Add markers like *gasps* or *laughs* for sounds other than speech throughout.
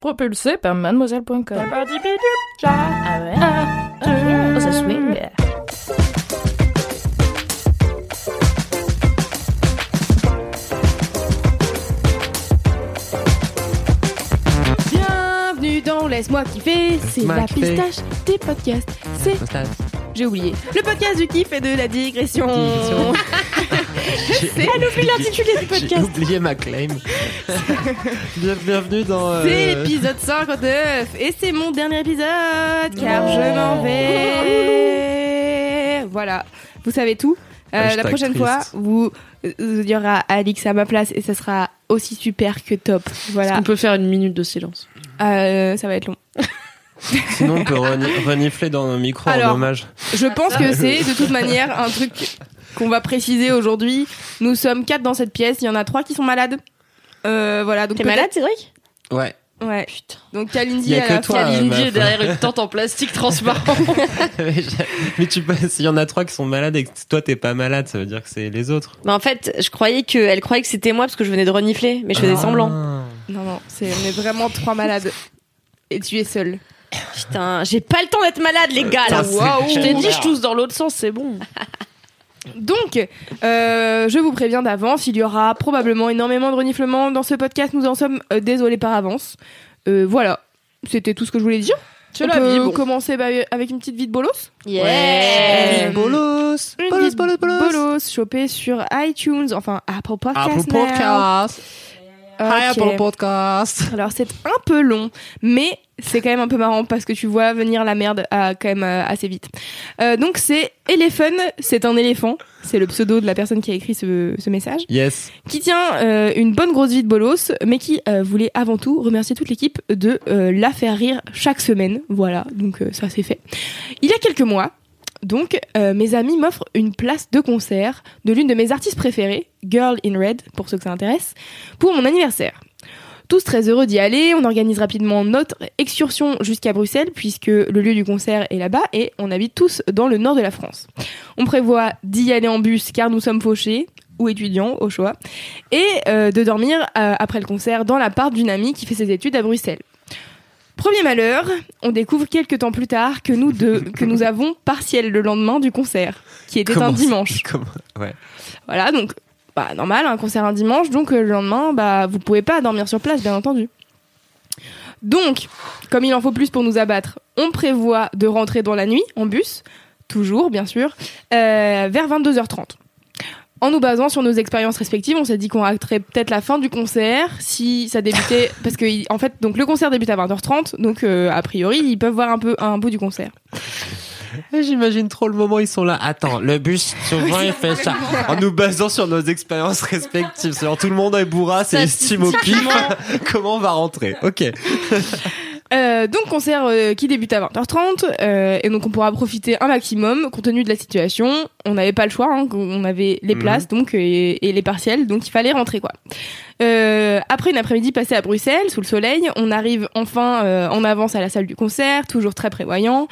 Propulsé par mademoiselle.com. Ah ouais. Oh, ça swing. Bienvenue dans Laisse-moi kiffer, c'est Laisse-moi la kiffer. pistache des podcasts. C'est j'ai oublié. Le podcast du kiff et de la digression. *laughs* c'est elle oublie l'intitulé du J'ai podcast. oublié ma claim. Bien- *laughs* Bienvenue dans. euh, C'est l'épisode 59 et c'est mon dernier épisode car je m'en vais. Voilà, vous savez tout. Euh, la prochaine triste. fois, vous euh, il y aura Alix à ma place et ça sera aussi super que top. Voilà, On peut faire une minute de silence? Euh, ça va être long. *laughs* Sinon, on peut reni- renifler dans nos micros Alors, en hommage. Je pense que c'est de toute manière un truc qu'on va préciser aujourd'hui. Nous sommes quatre dans cette pièce. Il y en a trois qui sont malades. Euh, voilà, donc T'es malade, Cédric? Ouais. Ouais. Putain. Donc Kalindi a que toi, Kalindi est derrière une tente en plastique transparent. *laughs* *laughs* Mais tu peux, s'il y en a trois qui sont malades et que toi t'es pas malade, ça veut dire que c'est les autres. Mais en fait, je croyais que elle croyait que c'était moi parce que je venais de renifler, mais je faisais Ah. semblant. Non, non, c'est, on est vraiment trois malades. Et tu es seul. Putain, j'ai pas le temps d'être malade, les gars. Là. Waouh. Je t'ai dit, je tousse dans l'autre sens, c'est bon. *laughs* Donc, euh, je vous préviens d'avance, il y aura probablement énormément de reniflements dans ce podcast. Nous en sommes euh, désolés par avance. Euh, voilà, c'était tout ce que je voulais dire. C'est On la peut vie, bon. commencer bah, avec une petite vie de bolos. Yeah. Bolos, Une bolos, vie de bolos, bolos. bolos chopée sur iTunes, enfin Apple Podcasts. Apple now. Podcast. Hi. Apple Podcast. Alors c'est un peu long, mais c'est quand même un peu marrant parce que tu vois venir la merde à, quand même euh, assez vite. Euh, donc c'est Elephant, c'est un éléphant, c'est le pseudo de la personne qui a écrit ce, ce message, Yes. qui tient euh, une bonne grosse vie de bolos, mais qui euh, voulait avant tout remercier toute l'équipe de euh, la faire rire chaque semaine. Voilà, donc euh, ça c'est fait. Il y a quelques mois, donc euh, mes amis m'offrent une place de concert de l'une de mes artistes préférées, Girl in Red, pour ceux que ça intéresse, pour mon anniversaire. Tous très heureux d'y aller, on organise rapidement notre excursion jusqu'à Bruxelles puisque le lieu du concert est là-bas et on habite tous dans le nord de la France. On prévoit d'y aller en bus car nous sommes fauchés ou étudiants au choix et euh, de dormir euh, après le concert dans l'appart d'une amie qui fait ses études à Bruxelles. Premier malheur, on découvre quelques temps plus tard que nous deux, que nous *laughs* avons partiel le lendemain du concert, qui était un dimanche. *laughs* Comment Ouais. Voilà, donc bah normal, un concert un dimanche, donc euh, le lendemain, bah vous pouvez pas dormir sur place, bien entendu. Donc, comme il en faut plus pour nous abattre, on prévoit de rentrer dans la nuit en bus, toujours bien sûr, euh, vers 22h30. En nous basant sur nos expériences respectives, on s'est dit qu'on raterait peut-être la fin du concert si ça débutait *laughs* parce que en fait donc le concert débute à 20h30 donc euh, a priori ils peuvent voir un peu un bout du concert. Et J'imagine trop le moment ils sont là. Attends, le bus, souvent il fait ça. En nous basant sur nos expériences respectives. C'est-à-dire tout le monde est bourra, c'est estime au pif. *laughs* Comment on va rentrer? Ok. *laughs* Euh, donc concert euh, qui débute à 20h30 euh, et donc on pourra profiter un maximum compte tenu de la situation. On n'avait pas le choix, hein, on avait les Mhm. places donc et, et les partiels, donc il fallait rentrer quoi. Après une après-midi passée à Bruxelles sous le soleil, on arrive enfin en avance à la salle du concert, toujours très prévoyant.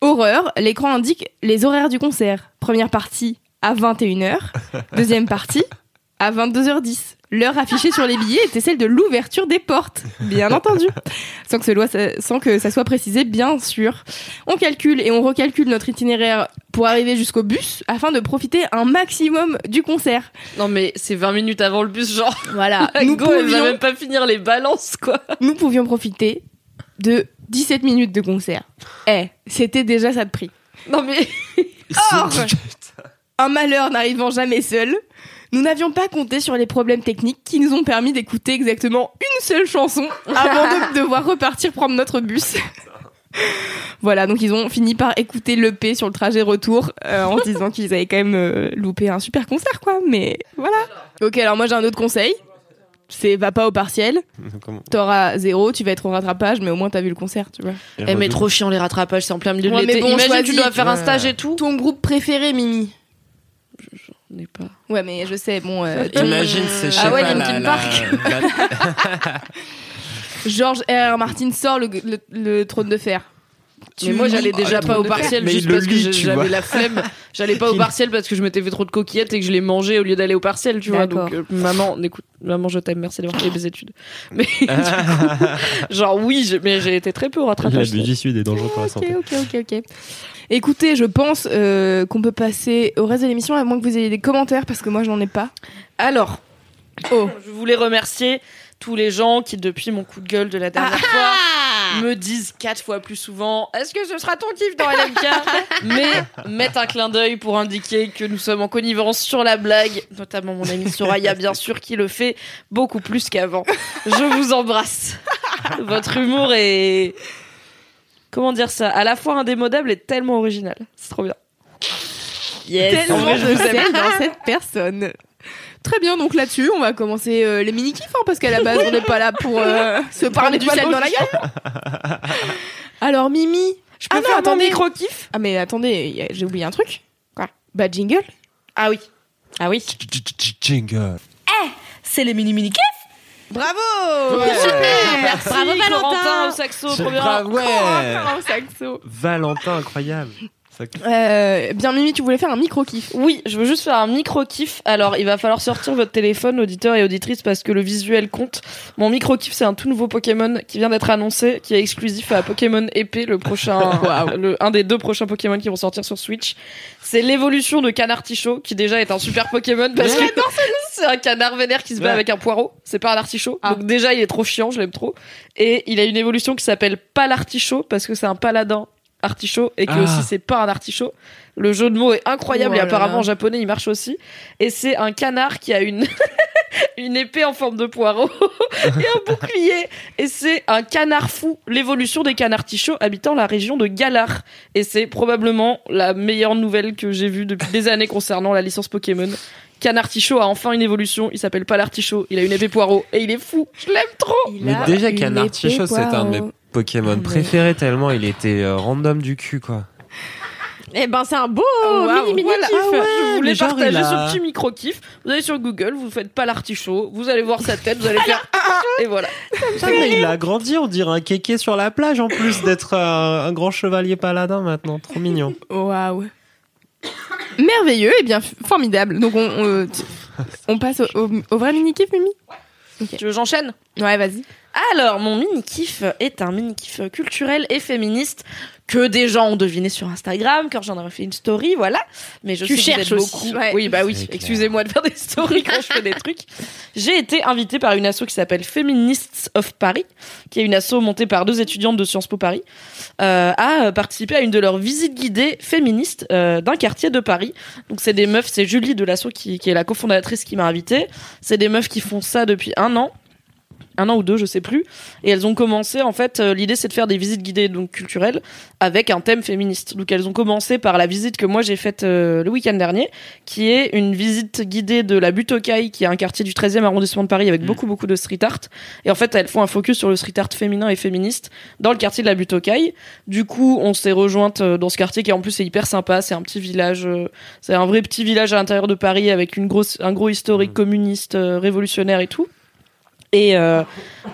Horreur, l'écran indique les horaires du concert. Première partie à 21h, *laughs* deuxième partie à 22h10. L'heure affichée sur les billets était celle de l'ouverture des portes, bien entendu sans que, ce loi- sans que ça soit précisé, bien sûr. On calcule et on recalcule notre itinéraire pour arriver jusqu'au bus afin de profiter un maximum du concert. Non, mais c'est 20 minutes avant le bus, genre. Voilà, *laughs* nous go, elle va pouvions, même pas finir les balances, quoi. nous pouvions profiter de 17 minutes de concert. Eh, c'était déjà ça de prix. Non, mais. *laughs* Or, un malheur n'arrivant jamais seul, nous n'avions pas compté sur les problèmes techniques qui nous ont permis d'écouter exactement une seule chanson avant de *laughs* devoir repartir prendre notre bus. *laughs* voilà, donc ils ont fini par écouter l'EP sur le trajet retour euh, en se disant qu'ils avaient quand même euh, loupé un super concert, quoi. Mais voilà. Ok, alors moi j'ai un autre conseil. C'est va pas au partiel, *laughs* t'auras zéro, tu vas être au rattrapage, mais au moins t'as vu le concert, tu vois. Eh mais trop chiant les rattrapages, c'est en plein milieu Ouais, de mais l'été. bon, Imagine choisis. tu dois faire un Ouais. stage et tout. Ton groupe préféré, Mimi On n'est pas. Ouais, mais je sais, bon. euh, ton- *laughs* Imagine, c'est je Ah ouais, pas, la- Park. la- *laughs* George R. R. Martin sort le, le, le trône de fer. Mais moi j'allais Ah, déjà le pas au partiel Mais juste parce que j'avais la flemme. *laughs* J'allais pas au partiel parce que je m'étais fait trop de coquillettes et que je les mangeais au lieu d'aller au partiel, tu vois. Donc euh, maman, écoute, maman je t'aime, merci d'avoir fait mes études. *laughs* Mais du coup, *laughs* genre oui, mais j'ai été très peu au rattrapage. L'abus du sud est dangereux pour la Ok, santé. ok, ok, ok. Écoutez, je pense euh, qu'on peut passer au reste de l'émission, à moins que vous ayez des commentaires, parce que moi, je n'en ai pas. Alors, Oh. je voulais remercier tous les gens qui depuis mon coup de gueule de la dernière fois me disent quatre fois plus souvent est-ce que ce sera ton kiff dans *laughs* LMK mais mettent un clin d'œil pour indiquer que nous sommes en connivence sur la blague notamment mon ami Soraya bien sûr qui le fait beaucoup plus qu'avant. Je vous embrasse. *laughs* Votre humour est comment dire ça à la fois indémodable et tellement original. C'est trop bien. Yes. En Tellement vrai, je vous aime. dans cette personne. Très bien, donc là-dessus, on va commencer euh, les mini-kifs, hein, parce qu'à la base, on n'est pas là pour euh, se parler du sel dans la gueule. *laughs* Alors, Mimi. je peux Ah non, faire mon attendez. micro kiff Ah, mais attendez, y a- j'ai oublié un truc. Quoi? Bah, jingle? ah oui ah oui Jingle. c'est les mini mini kiffs Bravo Merci Bravo, Valentin. Corentin au saxo C'est premier grave, rang. ouais. Saxo. Valentin, incroyable. Euh, bien, Mimi, tu voulais faire un micro-kiff. Oui, je veux juste faire un micro kiff. Alors, il va falloir sortir votre téléphone, auditeurs et auditrices, parce que le visuel compte. Mon micro kiff, c'est un tout nouveau Pokémon qui vient d'être annoncé, qui est exclusif à Pokémon épée, le prochain, *laughs* le, un des deux prochains Pokémon qui vont sortir sur Switch. C'est l'évolution de Canartichaut, qui déjà est un super Pokémon parce que *laughs* c'est un canard vénère qui se bat Ouais. avec un poireau. C'est pas un artichaut. Ah. Donc déjà, il est trop chiant, je l'aime trop. Et il a une évolution qui s'appelle Palartichaut parce que c'est un paladin artichaut et que Ah. aussi c'est pas un artichaut. Le jeu de mots est incroyable Oh et apparemment en japonais il marche aussi. Et c'est un canard qui a une *laughs* une épée en forme de poireau *laughs* et un bouclier. Et c'est un canard fou, l'évolution des canards tichots habitant la région de Galar. Et c'est probablement la meilleure nouvelle que j'ai vue depuis des années concernant la licence Pokémon. Canard Tichot a enfin une évolution, il s'appelle pas l'artichaut, il a une épée poireau et il est fou, je l'aime trop Mais déjà, Canard Tichot, c'est un de mes Pokémon préférés tellement il était euh, random du cul, quoi. Eh ben, c'est un beau Waouh, mini mini voilà. kiff. Ah ouais, je voulais genre, partager a- ce petit micro kiff. Vous allez sur Google, vous faites pas l'artichaut, vous allez voir sa tête, vous allez faire et voilà. Putain, mais il a grandi, on dirait un kéké sur la plage en plus d'être un, un grand chevalier paladin maintenant. Trop mignon. Waouh. Merveilleux et bien formidable. Donc on, on, on passe au, au- au vrai mini kiff, Mimi? Tu veux j'enchaîne? Ouais, vas-y. Alors, mon mini-kiff est un mini-kiff culturel et féministe que des gens ont deviné sur Instagram quand j'en aurais fait une story, voilà. Mais je Tu sais que vous cherches êtes aussi. beaucoup. Ouais. Oui, bah oui. Excusez-moi de faire des stories quand je fais des trucs. J'ai été invitée par une asso qui s'appelle Feminists of Paris, qui est une asso montée par deux étudiantes de Sciences Po Paris, euh, à participer à une de leurs visites guidées féministes euh, d'un quartier de Paris. Donc c'est des meufs, c'est Julie de l'asso qui, qui est la cofondatrice qui m'a invitée. C'est des meufs qui font ça depuis un an un an ou deux, je sais plus. Et elles ont commencé, en fait, euh, l'idée c'est de faire des visites guidées donc culturelles avec un thème féministe. Donc elles ont commencé par la visite que moi j'ai faite euh, le week-end dernier, qui est une visite guidée de la butte aux Cailles, qui est un quartier du 13e arrondissement de Paris avec beaucoup beaucoup de street art. Et en fait, elles font un focus sur le street art féminin et féministe dans le quartier de la butte aux Cailles. Du coup, on s'est rejointe euh, dans ce quartier qui en plus est hyper sympa. C'est un petit village, euh, c'est un vrai petit village à l'intérieur de Paris avec une grosse, un gros historique communiste, euh, révolutionnaire et tout. Et euh,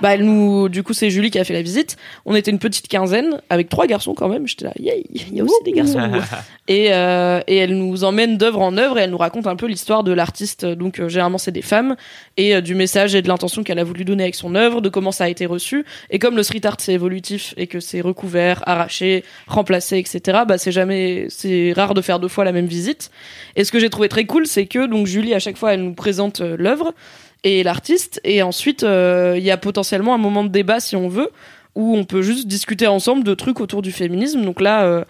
bah nous, du coup c'est Julie qui a fait la visite. On était une petite quinzaine avec trois garçons quand même. J'étais là, yay, il y a aussi des garçons. et, euh, et elle nous emmène d'œuvre en œuvre et elle nous raconte un peu l'histoire de l'artiste. Donc euh, généralement c'est des femmes et euh, du message et de l'intention qu'elle a voulu donner avec son œuvre, de comment ça a été reçu. Et comme le street art c'est évolutif et que c'est recouvert, arraché, remplacé, etc. Bah c'est jamais, c'est rare de faire deux fois la même visite. Et ce que j'ai trouvé très cool, c'est que donc Julie à chaque fois elle nous présente l'œuvre et l'artiste. Et ensuite euh, il y a potentiellement un moment de débat si on veut où on peut juste discuter ensemble de trucs autour du féminisme. Donc là euh,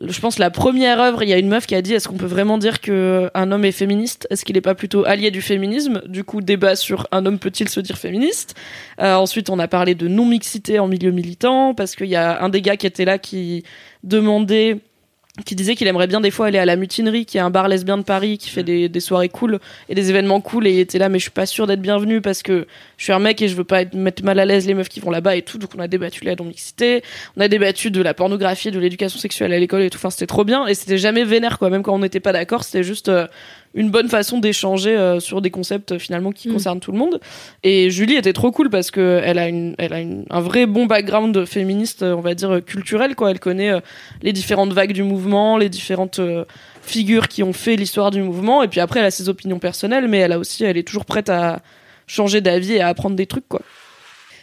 je pense la première œuvre, il y a une meuf qui a dit est-ce qu'on peut vraiment dire que un homme est féministe? Est-ce qu'il n'est pas plutôt allié du féminisme? Du coup, débat sur un homme peut-il se dire féministe? Euh, Ensuite, on a parlé de non-mixité en milieu militant parce qu'il y a un des gars qui était là qui demandait qui disait qu'il aimerait bien des fois aller à la mutinerie, qui est un bar lesbien de Paris, qui fait des, des soirées cool et des événements cool. Et il était là, mais je suis pas sûr d'être bienvenu parce que je suis un mec et je veux pas être, mettre mal à l'aise les meufs qui vont là-bas et tout. Donc on a débattu de la on a débattu de la pornographie, de l'éducation sexuelle à l'école et tout. Enfin, c'était trop bien et c'était jamais vénère quoi. Même quand on n'était pas d'accord, c'était juste euh, une bonne façon d'échanger euh, sur des concepts finalement qui Mm. concernent tout le monde. Et Julie était trop cool parce que elle a une, elle a une, un vrai bon background féministe, on va dire culturel quoi. Elle connaît euh, les différentes vagues du mouvement, les différentes euh, figures qui ont fait l'histoire du mouvement. Et puis après, elle a ses opinions personnelles, mais elle a aussi, elle est toujours prête à changer d'avis et à apprendre des trucs quoi.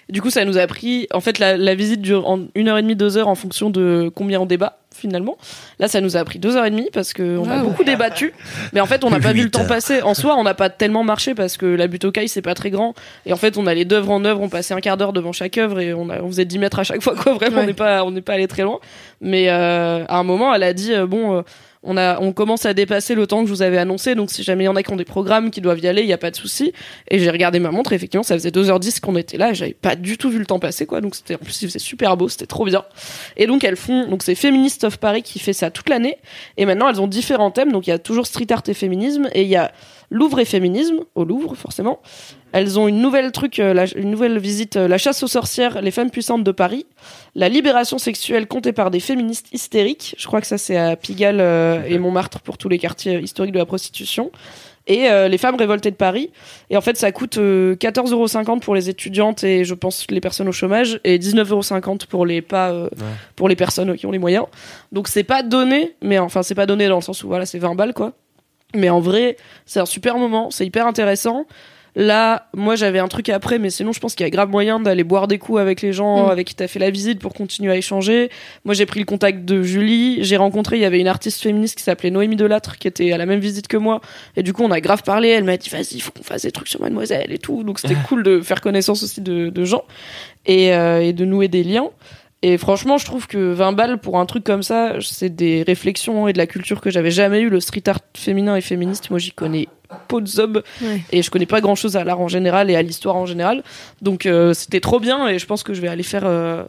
Du coup, ça nous a pris. En fait, la, la visite dure en une heure et demie, deux heures en fonction de combien on débat finalement. Là, ça nous a pris deux heures et demie parce que on a Wow. beaucoup débattu. Mais en fait, on n'a pas vu le temps passer. En soi, on n'a pas tellement marché parce que la butte aux cailles, c'est pas très grand. Et en fait, on allait d'œuvre en œuvre, on passait un quart d'heure devant chaque œuvre et on, a, on faisait 10 mètres à chaque fois. Quoi, vraiment, on n'est pas, on n'est pas allé très loin. Mais euh, à un moment, elle a dit euh, bon. euh, on, commence à dépasser le temps que je vous avais annoncé, donc si jamais il y en a qui ont des programmes qui doivent y aller, il n'y a pas de souci. Et j'ai regardé ma montre, effectivement, ça faisait 2h10 qu'on était là, j'avais pas du tout vu le temps passer, quoi. Donc c'était, en plus, il super beau, c'était trop bien. Et donc elles font, donc c'est Feminist of Paris qui fait ça toute l'année. Et maintenant, elles ont différents thèmes, donc il y a toujours street art et féminisme, et il y a Louvre et féminisme, au Louvre, forcément. Elles ont une nouvelle truc, euh, la- une nouvelle visite, euh, la chasse aux sorcières, les femmes puissantes de Paris, la libération sexuelle comptée par des féministes hystériques. Je crois que ça c'est à Pigalle euh, et Montmartre pour tous les quartiers historiques de la prostitution. Et les femmes révoltées de Paris. Et en fait, ça coûte euh, 14,50€ pour les étudiantes et je pense les personnes au chômage et 19,50€ pour les pas pour les personnes qui ont les moyens. Donc c'est pas donné, mais enfin c'est pas donné dans le sens où voilà c'est 20 balles quoi. Mais en vrai, c'est un super moment, c'est hyper intéressant. Là, moi j'avais un truc après, mais sinon je pense qu'il y a grave moyen d'aller boire des coups avec les gens Mm. avec qui t'as fait la visite pour continuer à échanger. Moi j'ai pris le contact de Julie, j'ai rencontré, il y avait une artiste féministe qui s'appelait Noémie Delattre qui était à la même visite que moi. Et du coup on a grave parlé, elle m'a dit vas-y, il faut qu'on fasse des trucs sur Mademoiselle et tout. Donc c'était *laughs* cool de faire connaissance aussi de, de gens et, euh, et de nouer des liens. Et franchement, je trouve que 20 balles pour un truc comme ça, c'est des réflexions et de la culture que j'avais jamais eu. Le street art féminin et féministe, moi j'y connais peu de zob Ouais. et je connais pas grand chose à l'art en général et à l'histoire en général. Donc euh, c'était trop bien et je pense que je vais aller faire euh,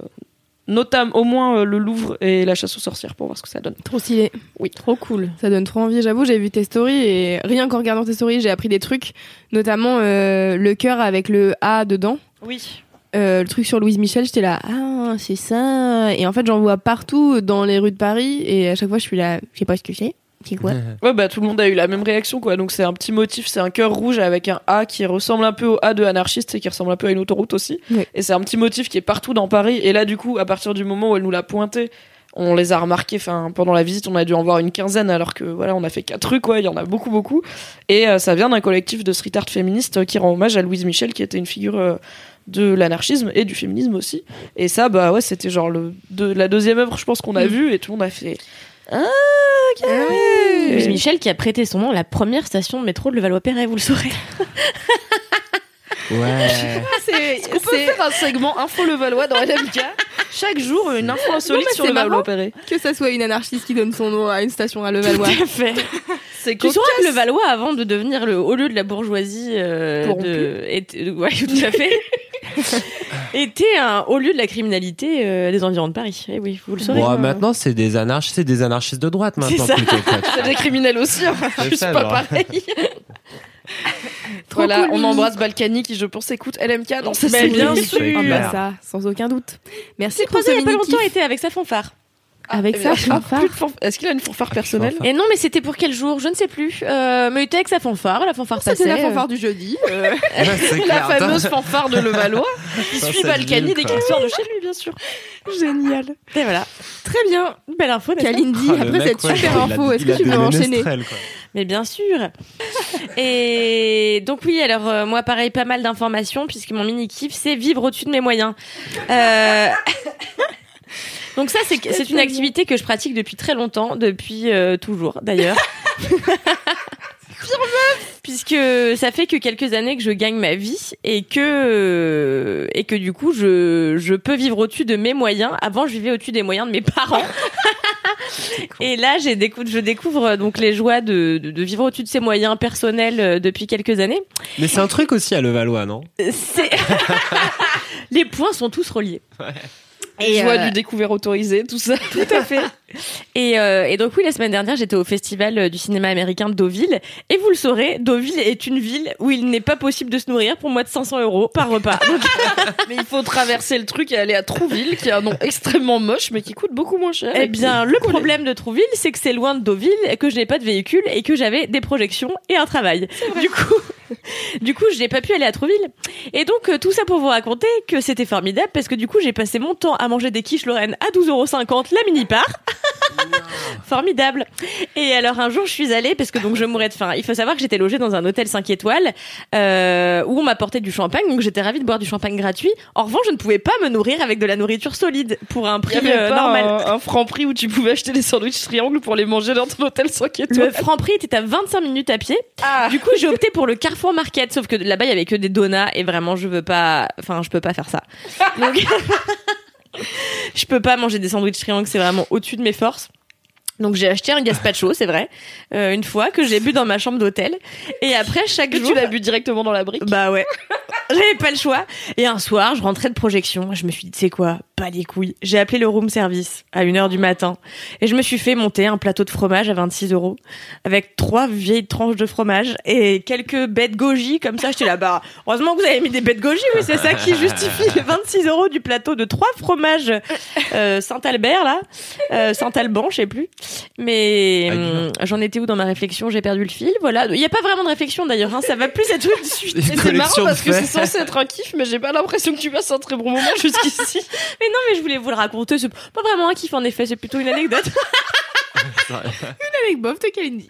notamment au moins euh, le Louvre et la chasse aux sorcières pour voir ce que ça donne. Trop stylé. Oui. Trop cool. Ça donne trop envie. J'avoue, j'ai vu tes stories et rien qu'en regardant tes stories, j'ai appris des trucs, notamment le cœur avec le A dedans. Oui. Euh, le truc sur Louise Michel, j'étais là, ah, c'est ça. Et en fait, j'en vois partout dans les rues de Paris et à chaque fois, je suis là, je sais pas ce que c'est. C'est quoi *laughs* Ouais, bah tout le monde a eu la même réaction quoi. Donc c'est un petit motif, c'est un cœur rouge avec un A qui ressemble un peu au A de anarchiste et qui ressemble un peu à une autoroute aussi. Ouais. Et c'est un petit motif qui est partout dans Paris. Et là du coup, à partir du moment où elle nous l'a pointé, on les a remarqués. Enfin, pendant la visite, on a dû en voir une quinzaine alors que voilà, on a fait quatre trucs quoi. Il y en a beaucoup beaucoup. Et euh, ça vient d'un collectif de street art féministe qui rend hommage à Louise Michel qui était une figure euh, de l'anarchisme et du féminisme aussi. Et ça, bah ouais, c'était genre le, de, la deuxième œuvre, je pense qu'on a Mm. vu et tout le monde a fait. Ah, ok. Louise Michel qui a prêté son nom à la première station de métro de Levallois-Perret, vous le saurez. Ouais. *laughs* Est-ce qu'on peut faire un segment Info Le Valois dans LMK Chaque jour, une info insolite sur c'est le. Valois-Perret. Que ça soit une anarchiste qui donne son nom à une station à Levallois. Tout à fait. *laughs* C'est Tu sauras que le Valois, avant de devenir le haut lieu de la bourgeoisie, euh, de, était- ouais, tout à fait, *laughs* était un haut lieu de la criminalité euh, des environs de Paris. Eh oui, vous le saurez. Bon, maintenant, c'est des anarchistes, c'est des anarchistes de droite maintenant. ça. plutôt, quoi. *laughs* C'est des criminels aussi, hein. C'est juste ça, pas genre. pareil. Voilà, cool, on embrasse Balkany qui, je pense, écoute LMK dans cette Mais bien sûr. Ah bah ça, sans aucun doute. Merci pour croisé ce il y a pas longtemps, était avec sa fanfare. Avec Eh ça, bien, fanfare. plus de fanf- Est-ce qu'il a une fanfare personnelle Fanfare. Et non, mais c'était pour quel jour? Je ne sais plus. Euh, mais il était avec sa fanfare, la fanfare C'était passait. la fanfare du jeudi. euh, *laughs* *laughs* La clair. fameuse fanfare de *laughs* Levallois qui Ça, suit Balkany dès qu'il sort de chez lui, bien sûr. Génial. Et voilà. Très bien. Belle info, Kalindi, Ah, après cette ouais, super info, est-ce que tu veux enchaîner. Mais bien sûr. Et donc oui, alors euh, moi pareil, pas mal d'informations puisque mon mini kiff c'est vivre au-dessus de mes moyens. Euh, Donc ça c'est c'est une activité que je pratique depuis très longtemps, depuis euh, toujours d'ailleurs. *laughs* Puisque ça fait que quelques années que je gagne ma vie et que euh, et que du coup je je peux vivre au-dessus de mes moyens. Avant je vivais au-dessus des moyens de mes parents. *laughs* Et là, j'ai décou- je découvre euh, donc les joies de, de, de vivre au-dessus de ses moyens personnels depuis quelques années. Mais c'est un truc aussi à Levallois, non? C'est *laughs* les points sont tous reliés. Et joie euh, du découvert autorisé, tout ça. Tout à fait. *laughs* Et, euh, et donc oui, la semaine dernière, j'étais au festival euh, du cinéma américain de Deauville. Et vous le saurez, Deauville est une ville où il n'est pas possible de se nourrir pour moins de 500 euros par repas. *laughs* Donc, Mais il faut traverser le truc et aller à Trouville, qui est un nom extrêmement moche, mais qui coûte beaucoup moins cher. eh bien, le problème de Trouville, c'est que c'est loin de Deauville, que je n'ai pas de véhicule et que j'avais des projections et un travail. Du coup, *laughs* du coup, je n'ai pas pu aller à Trouville. Et donc, euh, tout ça pour vous raconter que c'était formidable parce que du coup, j'ai passé mon temps à manger des quiches Lorraine à 12,50€ la mini-part. *laughs* *laughs* Formidable. Et alors un jour, je suis allée parce que donc je mourais de faim. Il faut savoir que j'étais logée dans un hôtel 5 étoiles euh, où on m'apportait du champagne, donc j'étais ravie de boire du champagne gratuit. En revanche, je ne pouvais pas me nourrir avec de la nourriture solide pour un Il prix y avait euh, pas normal. un, un franc prix où tu pouvais acheter des sandwichs triangles pour les manger dans ton hôtel 5 Le étoiles. franc prix était à 25 minutes à pied. Ah. Du coup, j'ai opté pour le Carrefour Market, sauf que là-bas, il y avait que des donuts et vraiment, je veux pas, enfin, je peux pas faire ça. Donc, *laughs* je peux pas manger des sandwichs triangles, c'est vraiment au-dessus de mes forces. Donc j'ai acheté un gazpacho, c'est vrai, euh, une fois que j'ai bu dans ma chambre d'hôtel. Et après chaque Que jour, tu l'as bu directement dans la brique? bah ouais. *laughs* J'avais pas le choix. Et un soir, je rentrais de projection. Je me suis dit, c'est quoi? Pas les couilles. J'ai appelé le room service à 1h du matin. Et je me suis fait monter un plateau de fromage à 26 euros. Avec trois vieilles tranches de fromage et quelques bêtes goji. Comme ça, j'étais là, bah, heureusement que vous avez mis des bêtes goji. Oui, c'est ça qui justifie les 26 euros du plateau de trois fromages euh, Saint-Albert, là. Euh, Saint-Alban, je sais plus. Mais hum, j'en étais où dans ma réflexion? J'ai perdu le fil. Voilà. Il n'y a pas vraiment de réflexion d'ailleurs. Hein. Ça va plus être une suite. Une Et c'est marrant de parce que c'est censé être un kiff, mais j'ai pas l'impression que tu passes un très bon moment *laughs* jusqu'ici. Mais non, mais je voulais vous le raconter. C'est pas vraiment un kiff en effet, c'est plutôt une anecdote. Avec Bob de Kalindi.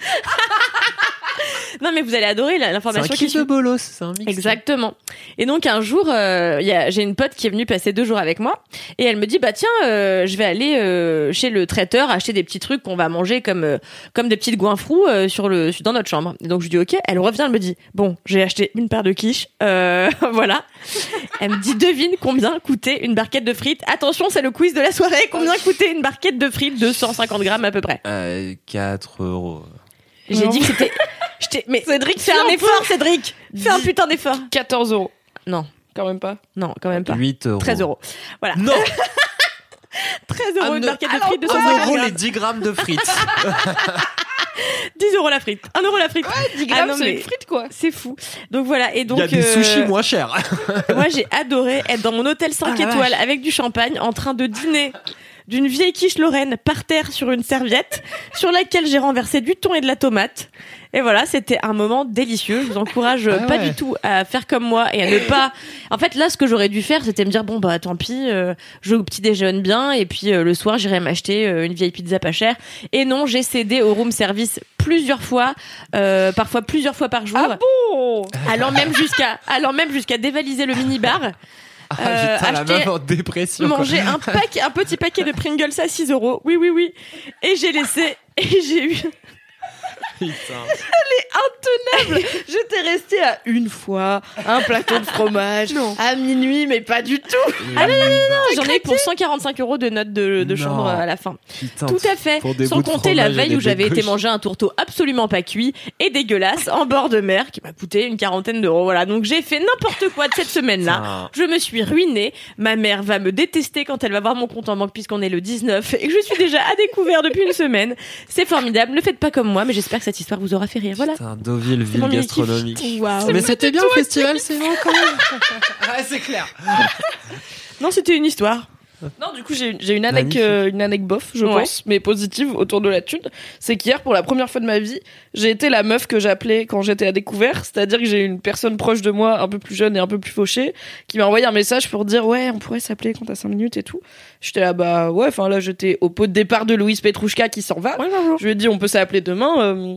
Non, mais vous allez adorer la- C'est un l'information qui de bolos, c'est un mix. Exactement. Et donc un jour, euh, il y a- j'ai une pote qui est venue passer deux jours avec moi et elle me dit bah tiens, euh, je vais aller euh, chez le traiteur acheter des petits trucs qu'on va manger comme euh, comme des petites goinfrous euh, sur le dans notre chambre. Et donc je dis ok. Elle revient, elle me dit bon, j'ai acheté une paire de quiches, euh, *laughs* voilà. Elle me dit devine combien coûtait une barquette de frites? Attention, c'est le quiz de la soirée. Combien coûtait une barquette de frites? de 150 grammes à peu près. Euh, 4 euros. J'ai dit que c'était. Je t'ai- Mais Cédric, fais un effort, Cédric. Fais un putain d'effort. 14 euros. Non, Quand même pas. non, quand même pas. 8 euros. 13 euros. Voilà. Non *laughs* 13 euros une Un barquette de frites de un 150 euro les grammes. 10 grammes de frites. *laughs* 10 euros la frite. 1 euro la frite. 10 Ah grammes, non, c'est mais une frite, quoi. C'est fou. Donc voilà. Et donc. Il y a des euh, sushis moins chers. *laughs* Moi, j'ai adoré être dans mon hôtel 5 Ah, étoiles avec du champagne en train de dîner d'une vieille quiche Lorraine par terre sur une serviette sur laquelle j'ai renversé du thon et de la tomate. Et voilà, c'était un moment délicieux. Je vous encourage euh, Ah pas ouais. du tout à faire comme moi et à ne pas. En fait, là, ce que j'aurais dû faire, c'était me dire bon bah tant pis, euh, je petit déjeune bien et puis euh, le soir j'irai m'acheter euh, une vieille pizza pas chère. Et non, j'ai cédé au room service plusieurs fois, euh, parfois plusieurs fois par jour, Ah bon? Allant même jusqu'à allant même jusqu'à dévaliser le minibar. Ah, Euh, putain, la acheter- meuf en dépression. quoi. manger un paquet, un petit paquet de Pringles à 6 euros. Oui, oui, oui. Et j'ai laissé, et j'ai eu, Putain. *laughs* Intenable J'étais restée à une fois un plateau de fromage à minuit, mais pas du tout. *laughs* Ah non, non, non, non, j'en ai eu pour 145 euros de notes de, chambre à la fin. Putain. Tout à fait. Sans compter la veille où j'avais été manger un tourteau absolument pas cuit et dégueulasse en bord de mer qui m'a coûté une quarantaine d'euros. Voilà. Donc j'ai fait n'importe quoi de cette semaine-là. Je me suis ruinée. Ma mère va me détester quand elle va voir mon compte en banque puisqu'on est le 19 et que je suis déjà à découvert depuis une semaine. C'est formidable. Ne faites pas comme moi, mais j'espère que cette histoire vous aura fait rire. Voilà. Putain, Deauville, mon ville gastronomique. Mais c'était bien le festival, c'est bon quand même. *laughs* ah, c'est clair. *laughs* Non, c'était une histoire. Non, du coup, j'ai une anecdote, euh, une anecdote bof, je Ouais. pense, mais positive autour de la thune. C'est qu'hier, pour la première fois de ma vie, j'ai été la meuf que j'appelais quand j'étais à découvert. C'est-à-dire que j'ai une personne proche de moi, un peu plus jeune et un peu plus fauchée, qui m'a envoyé un message pour dire ouais, on pourrait s'appeler quand t'as 5 minutes et tout. J'étais là, bah ouais, enfin là, j'étais au pot de départ de Louise Petrouchka qui s'en va. Je lui ai dit, on peut s'appeler demain. euh,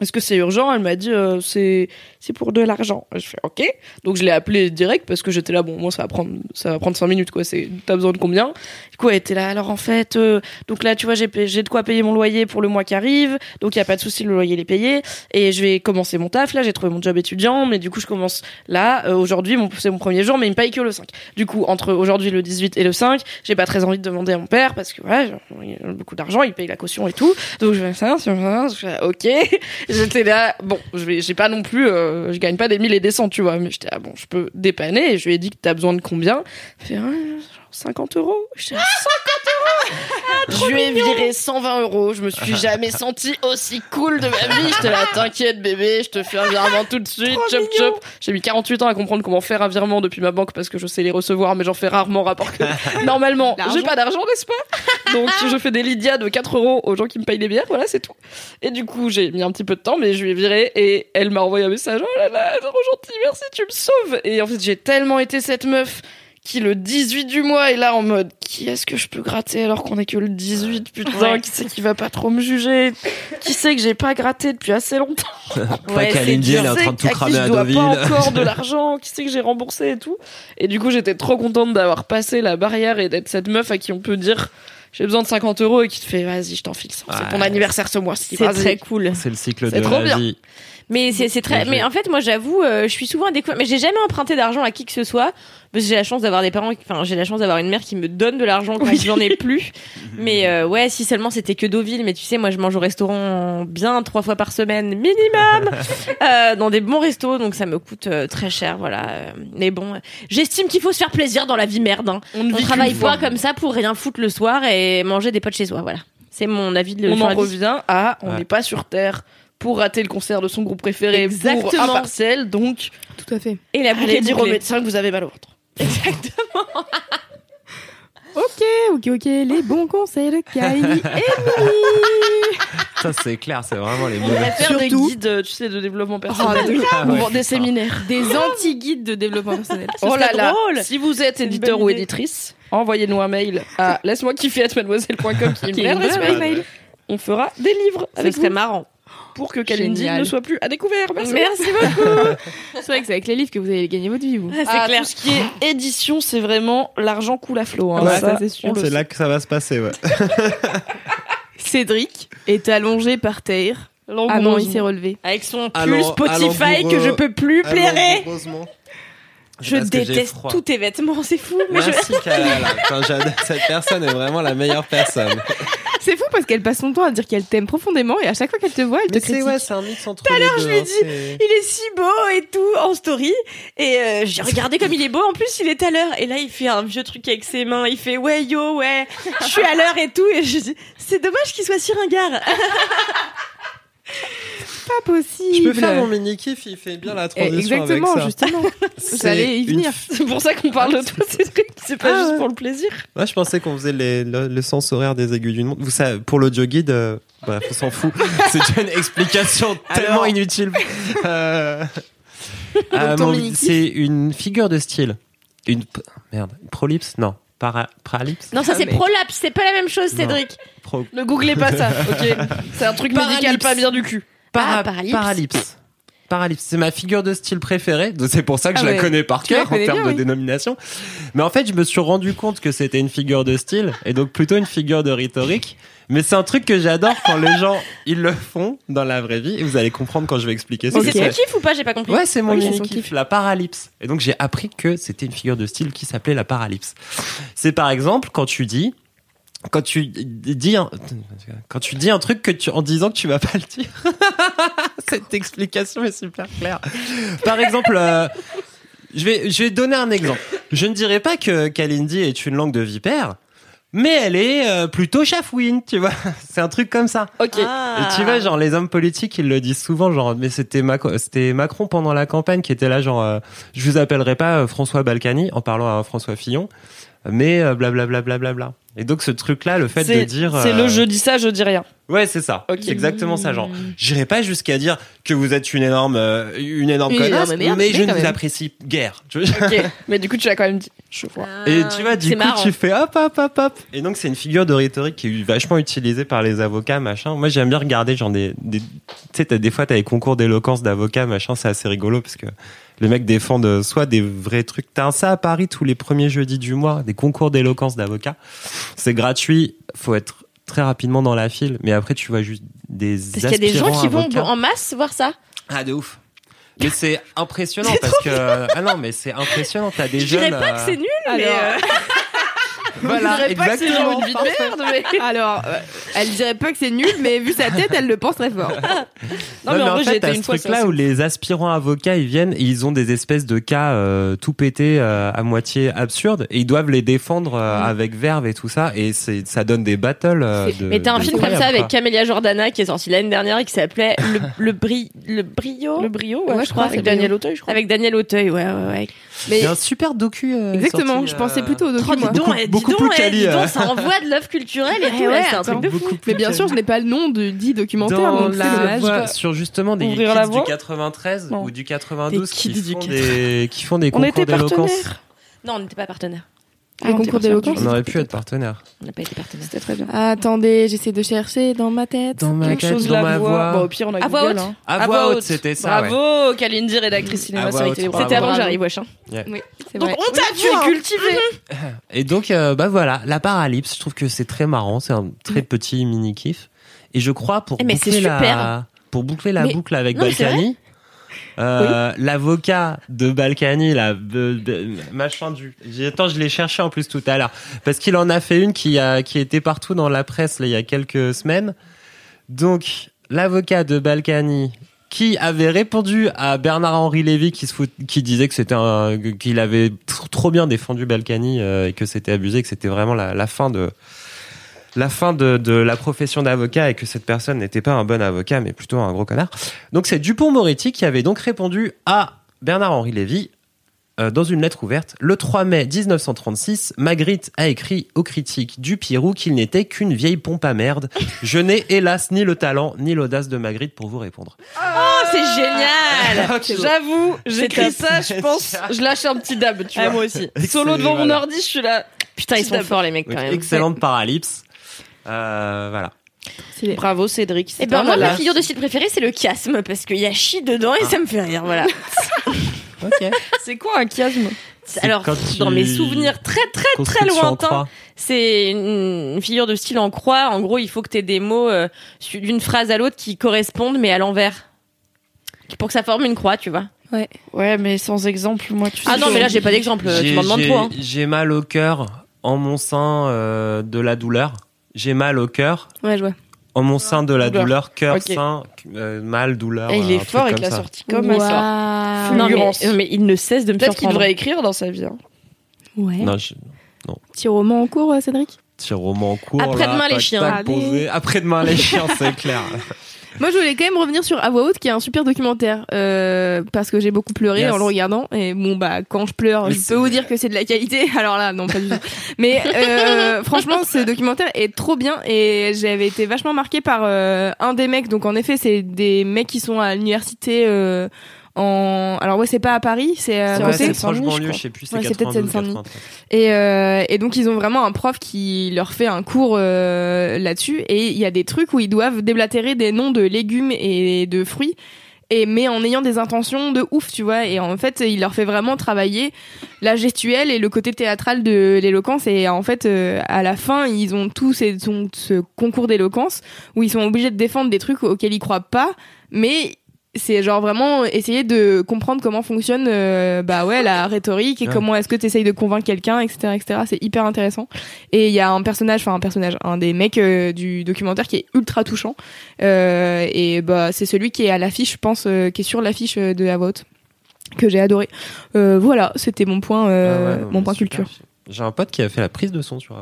est-ce que c'est urgent? Elle m'a dit euh, c'est c'est pour de l'argent. Je fais OK. Donc je l'ai appelé direct parce que j'étais là bon moi ça va prendre ça va prendre 5 minutes quoi, c'est t'as besoin de combien? Du coup elle était là alors en fait euh, donc là tu vois j'ai j'ai de quoi payer mon loyer pour le mois qui arrive. Donc il y a pas de souci le loyer il est payé et je vais commencer mon taf là, j'ai trouvé mon job étudiant mais du coup je commence là euh, aujourd'hui c'est mon premier jour mais il me paye que le 5. Du coup entre aujourd'hui le 18 et le 5, j'ai pas très envie de demander à mon père parce que voilà, il a beaucoup d'argent, il paye la caution et tout. Donc je fais ça, ça, OK. J'étais là, bon, je vais, j'ai pas non plus, euh, je gagne pas des mille et des cents, tu vois, mais j'étais là, bon, je peux dépanner. Et je lui ai dit que t'as besoin de combien? 50 euros. Là, 50 euros je lui ai viré 120 euros. Je me suis *laughs* jamais sentie aussi cool de ma vie. J'étais là, t'inquiète bébé, je te fais un virement tout de suite. Chop chop. J'ai mis 48 ans à comprendre comment faire un virement depuis ma banque parce que je sais les recevoir, mais j'en fais rarement rapport que *laughs* normalement j'ai pas d'argent, n'est-ce pas? Donc je fais des Lydia de 4 euros aux gens qui me payent les bières. Voilà, c'est tout. Et du coup, j'ai mis un petit peu de temps, mais je lui ai viré et elle m'a envoyé un message. Oh là là, trop gentil, merci, tu me sauves. Et en fait, j'ai tellement été cette meuf qui le 18 du mois est là en mode qui est-ce que je peux gratter alors qu'on est que le 18 putain qui sait qui va pas trop me juger? Qui sait que j'ai pas gratté depuis assez longtemps? *laughs* Pas qu'Alindy, elle est en train de tout à qui cramer je à dois Deauville. pas encore de *laughs* l'argent? Qui sait que j'ai remboursé et tout? Et du coup j'étais trop contente d'avoir passé la barrière et d'être cette meuf à qui on peut dire j'ai besoin de 50 euros et qui te fait vas-y je t'en fixe c'est ton Ouais. anniversaire ce mois-ci C'est très cool. C'est le cycle C'est de trop la bien. vie. Mais c'est c'est très. Bien Mais en fait, moi, j'avoue, euh, je suis souvent à découvert. Mais j'ai jamais emprunté d'argent à qui que ce soit parce que j'ai la chance d'avoir des parents. Enfin, j'ai la chance d'avoir une mère qui me donne de l'argent quand j'en ai plus. *laughs* mais euh, ouais, si seulement c'était que Deauville. Mais tu sais, moi, je mange au restaurant bien trois fois par semaine minimum *laughs* euh, dans des bons restos, donc ça me coûte euh, très cher. Voilà. Mais bon, j'estime qu'il faut se faire plaisir dans la vie merde. Hein. on ne On travaille pas fois. comme ça pour rien foutre le soir et manger des potes chez soi. Voilà. C'est mon avis de on en revient à on Ouais. n'est pas sur terre pour rater le concert de son groupe préféré pour Exactement. un partiel donc Tout à fait. Et la boucle allez dire au médecin que vous avez mal au ventre *laughs* Ok, ok, ok. Les bons conseils de Kylie. *laughs* Ça, c'est clair, c'est vraiment les on mauvais. devrait faire des Surtout- guides tu sais de développement personnel de- Ah ou ouais. vendre des séminaires Des anti-guides de développement personnel. Ce oh là serait là drôle. si vous êtes une éditeur bonne ou idée. éditrice envoyez-nous un mail à laisse-moi kiffer at mademoiselle.com qui est une vraie adresse vraie mail. on fera des livres Ce avec serait vous marrant. Pour que Kalindi Génial. ne soit plus à découvert merci, Merci beaucoup. *laughs* C'est vrai que c'est avec les livres que vous allez gagner votre vie, vous. c'est Ah, clair. tout ce qui est édition c'est vraiment l'argent coule à flot hein. Ouais, ça, c'est là que ça va se passer, ouais. *laughs* Cédric est allongé par terre. Ah non, il Langoureusement. s'est relevé. Avec son pull Spotify que je peux plus plairer. Heureusement. Je déteste tous tes vêtements, c'est fou. Mais je... Merci, Kalala. Enfin, j'adore- cette personne est vraiment la meilleure personne. *laughs* C'est fou parce qu'elle passe son temps à dire qu'elle t'aime profondément et à chaque fois qu'elle te voit, elle te critique. ouais, c'est un mix entre les deux. je lui ai hein, dit, c'est- Il est si beau et tout en story. Et euh, j'ai regardé comme il est beau. En plus, il est à l'heure. Et là, il fait un vieux truc avec ses mains. Il fait ouais yo ouais, je suis à l'heure et tout. Et je dis c'est dommage qu'il soit si ringard. *laughs* *laughs* pas possible. Je peux faire mon mini kiff, il fait bien la Eh, transition Exactement, avec ça. justement. *laughs* J'allais y une venir. c'est pour ça qu'on parle de toi *laughs* Cédric c'est pas Ah juste ouais. pour le plaisir Moi, je pensais qu'on faisait les- le, le sens horaire des aiguilles d'une montre. Vous savez, pour l'audio guide, euh, bref, on s'en fout. C'est déjà une explication tellement Alors inutile. Euh, euh, c'est une figure de style. Une merde, une prolipse Non, para, paralypse. Non, ça Ah, c'est prolapse. C'est pas la même chose. Cédric. Pro- ne googlez pas ça ok *laughs* c'est un truc médical Paralypse. pas bien du cul para- Ah, paralypse. Paralypse. Paralypse, c'est ma figure de style préférée, c'est pour ça que Ah je ouais. la connais par Tu cœur en termes de oui. dénomination. Mais en fait, je me suis rendu compte que c'était une figure de style et donc plutôt une figure de rhétorique. Mais c'est un truc que j'adore quand les gens ils le font dans la vraie vie et vous allez comprendre quand je vais expliquer ce Mais que c'est ton kiff ou pas J'ai pas compris. Ouais, c'est mon Oui, mini kiff. la paralypse. Et donc j'ai appris que c'était une figure de style qui s'appelait la paralypse. C'est par exemple quand tu dis quand tu dis un, quand tu dis un truc que tu en disant que tu vas pas le dire. *laughs* *laughs* Cette explication est super claire. Par exemple, euh, je vais je vais donner un exemple. Je ne dirais pas que Kalindi est une langue de vipère, mais elle est euh, plutôt chafouine, tu vois. *laughs* C'est un truc comme ça. ok Ah. Et tu vois, genre, les hommes politiques, ils le disent souvent, genre, mais c'était Macron, c'était Macron pendant la campagne qui était là, genre, euh, je vous appellerai pas euh, François Balkany en parlant à François Fillon, mais euh, blablabla. Bla, bla, bla. Et donc, ce truc-là, le fait de dire. c'est euh, le je dis ça je dis rien Ouais, c'est ça. C'est exactement ça, genre. J'irai pas jusqu'à dire que vous êtes une énorme, euh, une énorme connasse, merde, mais je ne vous apprécie guère. Tu vois ok *laughs* mais du coup tu l'as quand même dit je vois Et tu vois, du c'est coup, marrant. tu fais hop, hop, hop, hop. Et donc, c'est une figure de rhétorique qui est vachement utilisée par les avocats, machin. Moi, j'aime bien regarder, genre, des, des tu sais, des fois, t'as des concours d'éloquence d'avocats, machin, c'est assez rigolo parce que les mecs défendent soit des vrais trucs. T'as un ça à Paris tous les premiers jeudis du mois, des concours d'éloquence d'avocats. C'est gratuit, faut être très rapidement dans la file, mais après, tu vois juste des Parce qu'il y a des gens aspirants qui vont avocats. en masse voir ça. Ah, de ouf. Mais c'est *laughs* impressionnant parce que ah non mais c'est impressionnant t'as des Je jeunes dirais pas euh, que c'est nul, mais Alors, euh, Voilà, dirais pas que exactement. merde, mais. *laughs* Alors, euh, elle dirait pas que c'est nul, mais vu sa tête, elle le pense très fort. Non, mais en vrai, fait, j'ai t'as été ce une fois. truc-là où les aspirants avocats, ils viennent et ils ont des espèces de cas euh, tout pétés euh, à moitié absurdes et ils doivent les défendre euh, avec verve et tout ça et c'est ça donne des battles. euh, de, Mais t'as un film comme ça avec Camélia Jordana qui est sorti l'année dernière et qui s'appelait Le, le, bri, le Brio? Le brio, ouais, Ouais, je je crois, crois, avec Daniel. Auteuil, je crois. avec Daniel Auteuil, ouais, ouais, ouais. Mais Il y a un super docu. euh, exactement, sorti, je pensais euh, plutôt au docu, Oh, dis moi. donc, Beaucoup- eh, dis beaucoup donc, plus eh, dis euh. donc, ça envoie de l'œuvre culturelle et *laughs* tout, ouais, c'est un truc de fou. beaucoup plus Mais bien sûr, je n'ai pas le nom de dit documentaire, dans donc la voie, sur justement des Ouvrir kids du voie 93 Non. ou du 92 Des qui font des qui font des On concours était d'éloquence. partenaires. Non, on n'était pas partenaires. Les concours d'éloquence. On aurait pu être partenaire. On n'a pas été partenaires. C'était très bien. Attendez, j'essaie de chercher dans ma tête. Dans ma Quelque tête, chose dans la ma voix. Bon, au pire, on a À voix Google, haute. hein. À voix haute, c'était ça. ouais. Bravo, Kalindi, rédactrice cinéma, À voix ça a haute, été bravo. C'était avant que j'arrive, wesh. hein. Oui, c'est Donc vrai. on t'a tu es cultivé. Et donc, euh, bah voilà, la paralypse, je trouve que c'est très marrant, c'est un très petit mini kiff. Et je crois pour Eh, mais boucler c'est la super. pour boucler la boucle avec Balkany, euh, l'avocat de Balkany, là, de- de- machin du. Attends, je l'ai cherché en plus tout à l'heure parce qu'il en a fait une qui a qui était partout dans la presse là, il y a quelques semaines. Donc, l'avocat de Balkany qui avait répondu à Bernard-Henri Lévy qui se fout, qui disait que c'était qu'il avait tr- trop bien défendu Balkany euh, et que c'était abusé, que c'était vraiment la, la fin de la fin de, de la profession d'avocat et que cette personne n'était pas un bon avocat mais plutôt un gros connard. Donc c'est Dupont-Moretti qui avait donc répondu à Bernard-Henri Lévy euh, dans une lettre ouverte. Le 3 mai 1936, Magritte a écrit aux critiques du Pirou qu'il n'était qu'une vieille pompe à merde. Je n'ai hélas ni le talent ni l'audace de Magritte pour vous répondre. Oh, c'est génial! *laughs* J'avoue, j'écris ça, je pense, je lâche un petit dab, tu Ah, vois. moi aussi. Solo devant mon ordi, je suis là. Putain, ils sont forts, les mecs, quand même. excellente paralypse. Euh, voilà. C'est- Bravo Cédric. Et c'est ben, moi, ma figure de style préférée, c'est le chiasme, parce qu'il y a chi dedans et ça me fait rire, voilà. *laughs* Ok. C'est quoi un chiasme? Alors, dans tu- mes souvenirs très, très, très lointains, c'est une, figure de style en croix. En gros, il faut que tu aies des mots euh, d'une phrase à l'autre qui correspondent, mais à l'envers. Pour que ça forme une croix, tu vois. Ouais, mais sans exemple, moi tu sais. Ah non, mais là, j'ai pas d'exemple. Tu J'ai- m'en demandes trop. hein. J'ai mal au cœur en mon sein euh, de la douleur. J'ai mal au cœur Ouais, je vois. en mon sein de la Douleur. douleur, cœur, Ok. sein, euh, mal, douleur. Et il est fort avec la ça. sortie comme ça. Waouh. Non, mais, il ne cesse de me Peut-être qu'il devrait écrire dans sa vie. hein. Ouais. Non, je- Petit roman en cours, euh, Cédric? Petit roman en cours. Après-demain, les chiens. Après-demain les chiens, c'est clair. *laughs* Moi, je voulais quand même revenir sur À voix haute, qui est un super documentaire, euh, parce que j'ai beaucoup pleuré Yes. en le regardant. Et bon, bah, quand je pleure, Mais je peux vous dire que c'est de la qualité. *laughs* Alors là, non, pas du tout. Mais euh, franchement, ce documentaire est trop bien et j'avais été vachement marquée par euh, un des mecs. Donc, en effet, c'est des mecs qui sont à l'université. Euh, en... Alors ouais, c'est pas à Paris, c'est à C'est Ouais, c'est proche banlieue, je sais plus, c'est Ouais, c'est peut-être 92, Seine-Saint-Denis. 93. Et, euh, et donc ils ont vraiment un prof qui leur fait un cours euh, là-dessus. Et il y a des trucs où ils doivent déblatérer des noms de légumes et de fruits et mais en ayant des intentions de ouf tu vois. Et en fait il leur fait vraiment travailler la gestuelle et le côté théâtral de l'éloquence. Et en fait euh, à la fin ils ont tous ces- ce concours d'éloquence où ils sont obligés de défendre des trucs auxquels ils croient pas mais c'est genre vraiment essayer de comprendre comment fonctionne euh, bah ouais la *laughs* rhétorique et Ouais. comment est-ce que tu essayes de convaincre quelqu'un etc etc c'est hyper intéressant. Et il y a un personnage enfin un personnage un des mecs euh, du documentaire qui est ultra touchant. Euh, et bah c'est celui qui est à l'affiche je pense qui est sur l'affiche de Avot que j'ai adoré. Voilà c'était mon point Ah ouais, non, mon point super. culture. J'ai un pote qui a fait la prise de son sur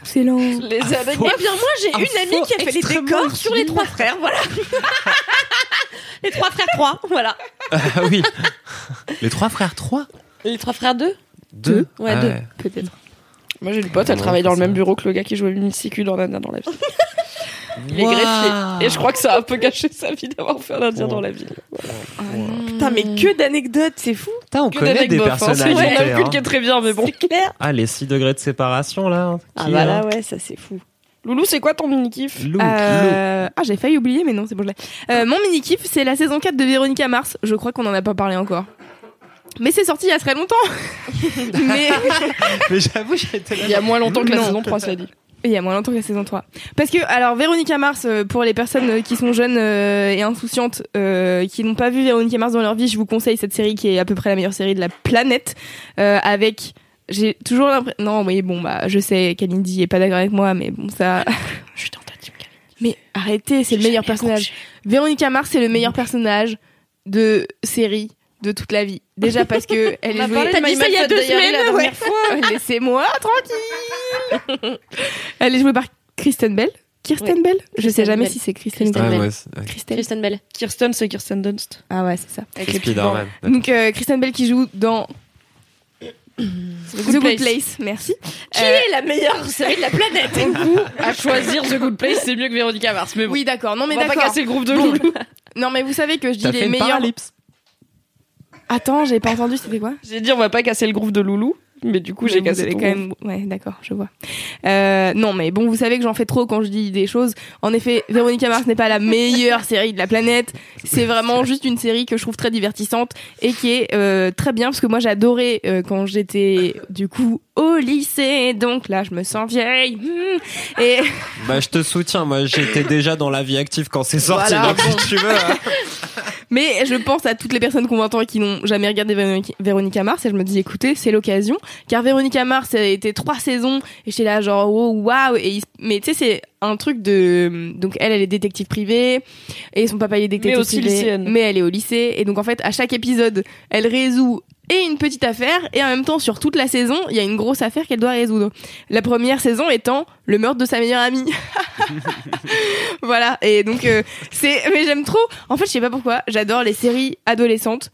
Excellent Les anecdotes. Eh bien, moi, j'ai Un une amie faux qui a fait les décors sur *laughs* les trois frères, voilà. les trois frères 3, voilà. Ah oui. *laughs* Les trois frères, trois Les trois frères 2 Deux Ouais, Ah deux. peut-être Moi j'ai une pote, elle travaille dans le même bureau que le gars qui jouait Mini-CQ dans Nana dans la vie. Il est greffier. Et je crois que ça a un peu gâché sa vie d'avoir fait un indien Oh. dans la vie. Putain, mais que d'anecdotes, c'est fou. Putain, on Que connaît des hein. Personnalités. une journal hein. culte qui est très bien, mais bon. C'est clair. Ah, les 6 degrés de séparation, là. Ah Qui, bah hein là, ouais, ça c'est fou. Loulou, c'est quoi ton mini-kiff. Euh, Ah, j'ai failli oublier, mais non, c'est bon, je l'ai. Euh, mon mini kiff, c'est la saison 4 de Véronica Mars. Je crois qu'on en a pas parlé encore. Mais c'est sorti il y a très longtemps. *laughs* mais Mais j'avoue, j'ai été là. Il y a moins longtemps que la Non. saison 3, ça dit. Il y a moins longtemps que la saison 3. Parce que, alors, Véronica Mars, euh, pour les personnes euh, qui sont jeunes euh, et insouciantes, euh, qui n'ont pas vu Véronica Mars dans leur vie, je vous conseille cette série qui est à peu près la meilleure série de la planète, euh, avec j'ai toujours l'impression. Non, oui, bon, bah, je sais qu'Alindy est pas d'accord avec moi, mais bon, ça. *laughs* Je suis dans ta team. Mais arrêtez, c'est le meilleur personnage. Véronica Mars, c'est le meilleur personnage de série de toute la vie. Déjà parce que *laughs* elle est jouée. T'as dit ça il y a deux semaines, Ouais. *laughs* Laissez-moi tranquille. *laughs* elle est jouée par Kristen Bell. Kirsten Bell Je sais jamais Bell. si c'est Kristen Kristen Bell. Ah Bell. ouais, c'est- ouais. Kristen. Kristen Bell. Kirsten, c'est Kirsten Dunst. Ah ouais, c'est ça. Avec les. Donc euh, Kristen Bell qui joue dans The Good, Place. Place. Merci. Qui Euh, est la meilleure série de la planète? *laughs* À choisir The Good Place, c'est mieux que Véronica Mars. Mais bon, Oui, d'accord. Non, mais on va pas d'accord. casser le groupe de Bon. Loulou. *laughs* Non, mais vous savez que je dis les meilleurs. Attends, j'ai pas entendu. C'était quoi? J'ai dit on va pas casser le groupe de Loulou, mais du coup j'ai Vous cassé avez ton quand même. Ouais, d'accord, je vois. Euh, non, mais bon, vous savez que j'en fais trop quand je dis des choses. En effet, Véronica Mars n'est pas la meilleure *laughs* série de la planète. C'est vraiment juste une série que je trouve très divertissante et qui est euh, très bien parce que moi j'adorais euh, quand j'étais du coup au lycée. Donc là, je me sens vieille. Hmm. Et Bah, je te soutiens. Moi, j'étais déjà dans la vie active quand c'est sorti. Voilà, donc, si tu veux. hein. *laughs* Mais je pense à toutes les personnes qu'on entend et qui n'ont jamais regardé Véronica- Véronica Mars et je me dis écoutez c'est l'occasion car Véronica Mars a été trois saisons et j'étais là genre oh, waouh et il s- mais tu sais c'est un truc de donc elle elle est détective privée et son papa il est détective Mais aussi privé lycéenne. mais elle est au lycée et donc en fait à chaque épisode elle résout et une petite affaire et en même temps sur toute la saison il y a une grosse affaire qu'elle doit résoudre. La première saison étant le meurtre de sa meilleure amie. *laughs* Voilà et donc euh, c'est mais j'aime trop. En fait je sais pas pourquoi j'adore les séries adolescentes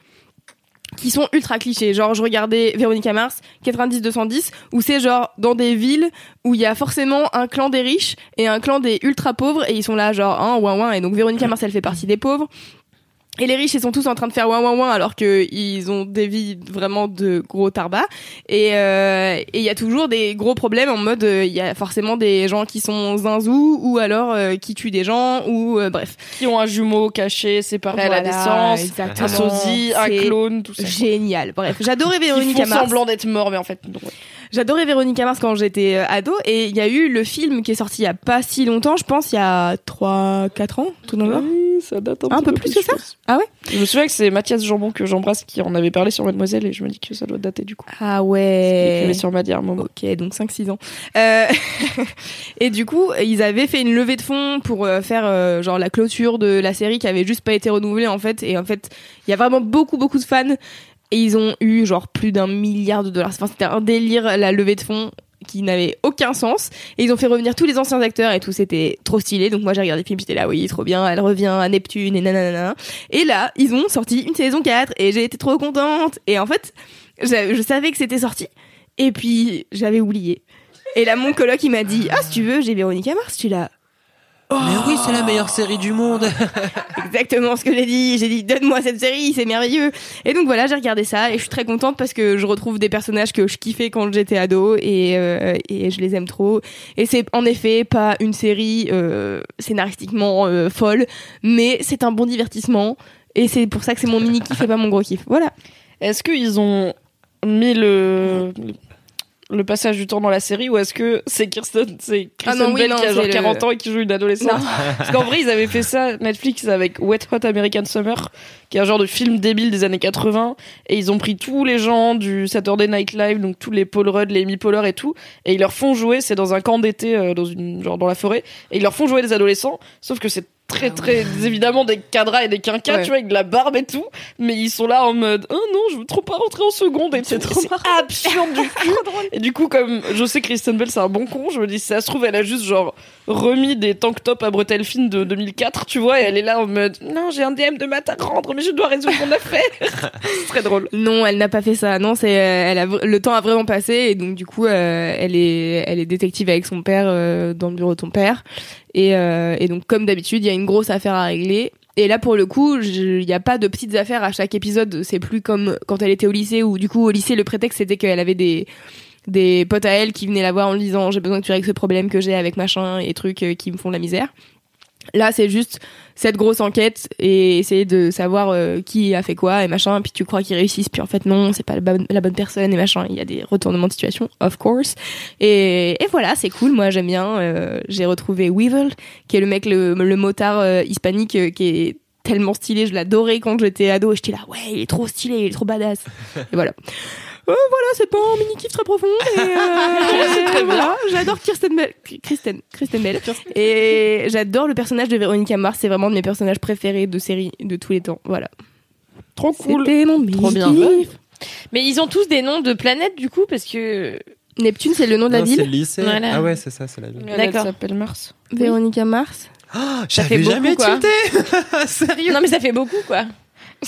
qui sont ultra clichés. Genre je regardais Véronica Mars 90 210 où c'est genre dans des villes où il y a forcément un clan des riches et un clan des ultra pauvres et ils sont là genre hein ouin ouin et donc Véronica Mars elle fait partie des pauvres et les riches, ils sont tous en train de faire ouin ouin ouin alors que ils ont des vies vraiment de gros tarbas. Et euh, et il y a toujours des gros problèmes en mode euh, il y a forcément des gens qui sont zinzous ou alors euh, qui tuent des gens ou euh, bref. Qui ont un jumeau caché, séparé à la Voilà, naissance, exactement. un sosie, un clone, tout ça. Génial. Bref, j'adorais Qui Véronica font semblant d'être mort, mais en fait, non. J'adorais Véronica Mars quand j'étais euh, ado et il y a eu le film qui est sorti il y a pas si longtemps, je pense il y a 3 4 ans, tout dans. Oui, ça date un, Un petit peu plus que ça pense. Ah ouais Je me souviens que c'est Mathias Jambon que j'embrasse qui en avait parlé sur Mademoiselle et je me dis que ça doit dater du coup. Ah ouais. sur Maddy à un moment. Ok, donc 5-6 ans. Euh, *laughs* et du coup, ils avaient fait une levée de fonds pour euh, faire euh, genre la clôture de la série qui avait juste pas été renouvelée en fait. Et en fait, il y a vraiment beaucoup beaucoup de fans et ils ont eu genre plus d'un milliard de dollars. Enfin, c'était un délire la levée de fonds qui n'avait aucun sens. Et ils ont fait revenir tous les anciens acteurs et tout. C'était trop stylé. Donc moi j'ai regardé le film. J'étais là oui trop bien. Elle revient à Neptune et nanana. Et là ils ont sorti une saison 4 et j'ai été trop contente. Et en fait je, savais que c'était sorti. Et puis j'avais oublié. Et là mon coloc il m'a dit ah si tu veux j'ai Véronica Mars tu là Mais oui, c'est la meilleure série du monde. *laughs* exactement ce que j'ai dit. J'ai dit donne-moi cette série c'est merveilleux. Et donc voilà j'ai regardé ça et je suis très contente parce que je retrouve des personnages que je kiffais quand j'étais ado et, euh, et je les aime trop. Et c'est en effet pas une série euh, scénaristiquement euh, folle mais c'est un bon divertissement et c'est pour ça que c'est mon mini kiff et pas mon gros kiff. Voilà. Est-ce qu'ils ont mis le le passage du temps dans la série ou est-ce que c'est Kirsten, c'est Ah non, oui, Bell non, qui a genre c'est le- 40 ans et qui joue une adolescente? *laughs* Parce qu'en vrai, ils avaient fait ça Netflix avec Wet Hot American Summer, qui est un genre de film débile des années 80 et ils ont pris tous les gens du Saturday Night Live, donc tous les Paul Rudd, les Amy Poehler et tout et ils leur font jouer, c'est dans un camp d'été euh, dans une genre dans la forêt et ils leur font jouer des adolescents, sauf que c'est très très évidemment des cadras et des quinquas Ouais. tu vois avec de la barbe et tout. Mais ils sont là en mode oh non je veux trop pas rentrer en seconde et c'est trop absurde du *laughs* cul. Et du coup comme je sais que Kristen Bell c'est un bon con je me dis si ça se trouve elle a juste genre remis des tank tops à bretelles fines de 2004 tu vois et elle est là en mode non j'ai un DM de maths à rendre mais je dois résoudre mon affaire. *laughs* C'est très drôle. Non, elle n'a pas fait ça. Non, c'est euh, elle a le temps a vraiment passé et donc du coup, euh, elle est elle est détective avec son père euh, dans le bureau de son père et euh, et donc comme d'habitude, il y a une grosse affaire à régler. Et là, pour le coup, il n'y a pas de petites affaires à chaque épisode. C'est plus comme quand elle était au lycée où du coup au lycée le prétexte c'était qu'elle avait des potes à elle qui venaient la voir en lui disant j'ai besoin que tu règles ce problème que j'ai avec machin et trucs euh, qui me font la misère. Là, c'est juste cette grosse enquête et essayer de savoir euh, qui a fait quoi et machin. Puis tu crois qu'ils réussissent, puis en fait non, c'est pas la bonne, la bonne personne et machin. Il y a des retournements de situation, of course. Et, et voilà, c'est cool. Moi, j'aime bien. Euh, J'ai retrouvé Weevil, qui est le mec, le, le motard euh, hispanique, qui est tellement stylé. Je l'adorais quand j'étais ado. Et j'étais là, ouais, il est trop stylé, il est trop badass. *laughs* et voilà. Voilà, c'est pas un mini kiff très profond. Et, euh, *laughs* voilà, j'adore Kirsten Bell. Kristen, Kristen Bell. Et j'adore le personnage de Véronica Mars. C'est vraiment de mes personnages préférés de série de tous les temps. Voilà. Trop cool. C'était mon mini Trop bien. kiff. Mais ils ont tous des noms de planètes du coup parce que Neptune, c'est le nom de la Non, c'est le ville. lycée. Voilà. Ah ouais, c'est ça, c'est la ville. Elle, D'accord. Elle s'appelle Mars. Véronica Mars. Ça fait J'avais beaucoup, jamais quoi. tilté *laughs* Sérieux non mais ça fait beaucoup quoi. *laughs*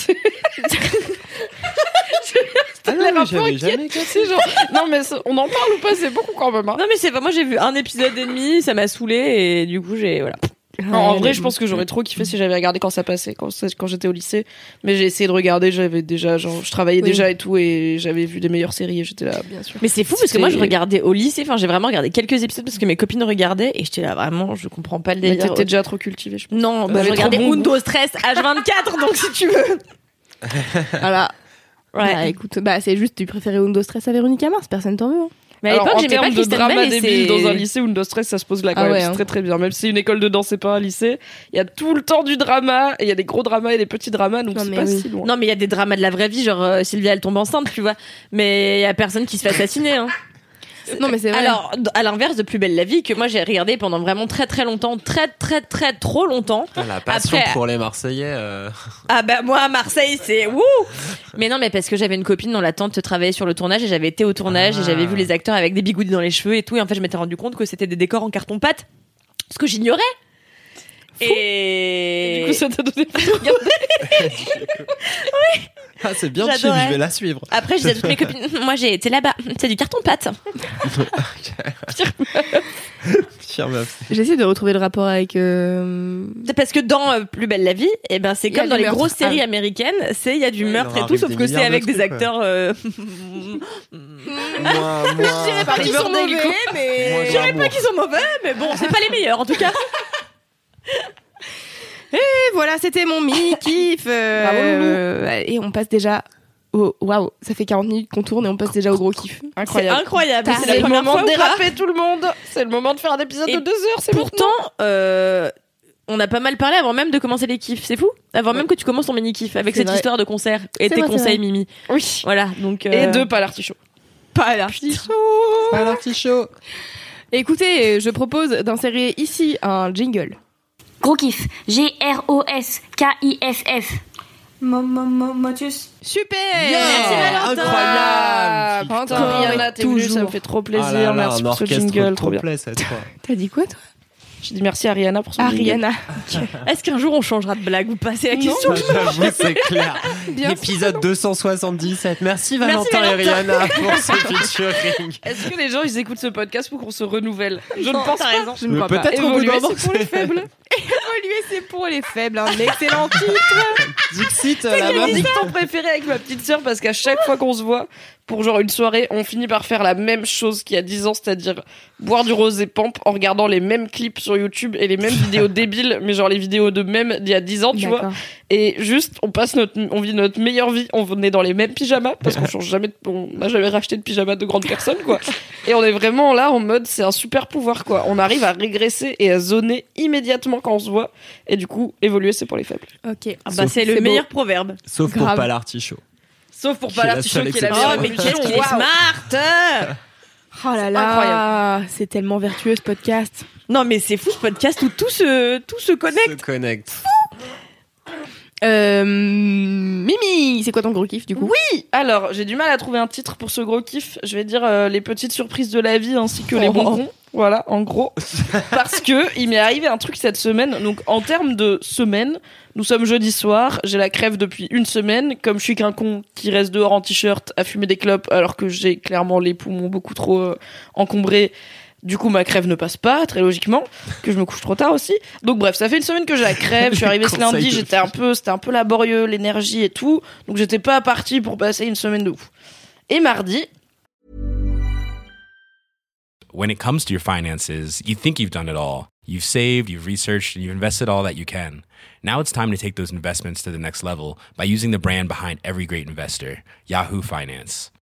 Ah non, mais j'avais jamais genre. Non, mais on en parle ou pas C'est beaucoup quand même. hein. Non mais c'est pas moi j'ai vu un épisode et demi, ça m'a saoulé et du coup j'ai voilà. Non, en vrai, je pense que j'aurais trop kiffé si j'avais regardé quand ça passait, quand, j'étais au lycée. Mais j'ai essayé de regarder, j'avais déjà, genre, je travaillais Oui. déjà et tout, et j'avais vu des meilleures séries et j'étais là, bien sûr. Mais c'est fou parce que moi je regardais au lycée, enfin j'ai vraiment regardé quelques épisodes parce que mes copines regardaient et j'étais là vraiment je comprends pas le Mais délire. t'étais déjà trop cultivé, je pense. Non, bah, je regardais. Windows Stress H24 donc si tu veux. *laughs* Voilà. Ouais. Bah écoute, bah c'est juste, tu préférais Windows Stress à Véronica Mars, personne t'en veut. hein. Mais à Alors, l'époque en j'aimais pas termes de drama débile dans un lycée, Windows Stress, ça se pose là quand Ah même. ouais, c'est hein. très très bien. Même si une école de danse, c'est pas un lycée, il y a tout le temps du drama, et il y a des gros dramas et des petits dramas, donc Non, c'est mais pas oui. si loin. Non mais il y a des dramas de la vraie vie, genre euh, Sylvia elle tombe enceinte, tu vois. Mais il y a personne qui se fait assassiner. Hein. Non, mais c'est vrai. Alors, à l'inverse de Plus belle la vie, que moi j'ai regardé pendant vraiment très très longtemps, très très très trop longtemps. Ah, La passion Après- pour les Marseillais. euh, Ah bah moi à Marseille c'est wouh Mais non mais parce que j'avais une copine dont la tante travaillait sur le tournage et j'avais été au tournage et Ah. j'avais vu les acteurs avec des bigoudis dans les cheveux et tout et en fait je m'étais rendu compte que c'était des décors en carton pâte. Ce que j'ignorais. Et... Du coup, ça t'a donné. *laughs* Ah, c'est bien J'adorais. je vais la suivre. Après, je disais à toutes mes *laughs* copines, moi j'ai été là-bas, c'est du carton pâte. *laughs* Fier meuf. J'essaie de retrouver le rapport avec. euh, parce que dans euh, Plus belle la vie, et ben c'est comme dans les meurtre. grosses séries Ah. américaines, c'est il y a du Ouais, meurtre et tout, sauf que c'est de avec des trucs, acteurs. euh, Moi, moi. par Riverdale, quoi. mais. Moi, Je dirais pas qu'ils sont mauvais, mais bon, c'est pas les meilleurs en tout cas. Et voilà, c'était mon mini *laughs* kiff. euh, et on passe déjà au. Waouh, ça fait 40 minutes qu'on tourne et on passe déjà au gros kiff. C'est Incroyable. incroyable. C'est C'est la le moment de déraper tout le monde. C'est le moment de faire un épisode Et de deux heures. C'est Pourtant, euh, on a pas mal parlé avant même de commencer les kiffs. C'est fou. Avant même que tu commences ton mini kiff avec C'est cette vrai. histoire de concert et C'est tes vrai, c'est conseils. Mimi. Oui. Voilà. Donc. Et euh, deux pas l'artichaut. Pas l'artichaut. Pas l'artichaut. Écoutez, je propose d'insérer ici un jingle. Gros kiff. G-R-O-S-K-I-F-F. Mo- mo- mo- Motus. Super Merci, Valentin. Incroyable. Encore Rihanna, t'es venue, ça me fait trop plaisir. Ah là là, merci un pour ce orchestre jingle, trop bien. T'as dit quoi, toi? J'ai dit merci à Rihanna pour son. Ariana. *laughs* Est-ce qu'un jour on changera de blague ou pas C'est la Non. question. J'avoue, c'est clair. *laughs* Bien Épisode 277. Merci Merci, Valentin et Rihanna pour ce featuring. *laughs* Est-ce que les gens ils écoutent ce podcast pour qu'on se renouvelle Je ne pense pas. raison. Je ne Mais crois pas. peut-être au bout Évoluer, d'un moment. c'est pour les faibles. Évoluer, c'est pour les faibles. Un excellent titre. Dixit C'est là-bas. mon dicton préféré avec ma petite sœur parce qu'à chaque fois qu'on se voit pour genre une soirée, on finit par faire la même chose qu'il y a 10 ans, c'est-à-dire boire du rosé pampe en regardant les mêmes clips sur YouTube et les mêmes *laughs* vidéos débiles, mais genre les vidéos de même d'il y a 10 ans, tu vois. Et juste, on passe notre, on vit notre meilleure vie. On est dans les mêmes pyjamas parce qu'on change jamais, de- on n'a jamais racheté de pyjama de grande personne, quoi. *laughs* Et on est vraiment là en mode, c'est un super pouvoir, quoi. On arrive à régresser et à zoner immédiatement quand on se voit. Et du coup, évoluer, c'est pour les faibles. Ok. Ah bah, c'est le beau. meilleur proverbe. Sauf pour pas l'artichot. Sauf pour l'artichaut seule qui est la meilleure. Oh, mais qu'est-ce qu'il est smart *laughs* Oh là là. Incroyable. C'est tellement vertueux ce podcast. Non mais c'est fou ce podcast où tout se, tout se connecte. Se connecte. Euh, C'est quoi ton gros kiff du coup Oui Alors, j'ai du mal à trouver un titre pour ce gros kiff. Je vais dire euh, les petites surprises de la vie ainsi que les Oh. bonbons. Voilà, en gros. *laughs* Parce que il m'est arrivé un truc cette semaine. Donc, en termes de semaine, nous sommes jeudi soir. J'ai la crève depuis une semaine. Comme je suis qu'un con qui reste dehors en t-shirt à fumer des clopes alors que j'ai clairement les poumons beaucoup trop euh, encombrés. Du coup, ma crève ne passe pas, très logiquement, que je me couche trop tard aussi. Donc bref, ça fait une semaine que j'ai la crève. Je suis *laughs* arrivée ce lundi, j'étais un peu, c'était un peu laborieux, l'énergie et tout. Donc j'étais pas partie pour passer une semaine de ouf. Et mardi, when it comes to your finances, you think you've done it all. You've saved, you've researched, and you've invested all that you can. Now it's time to take those investments to the next level by using the brand behind every great investor, Yahoo Finance.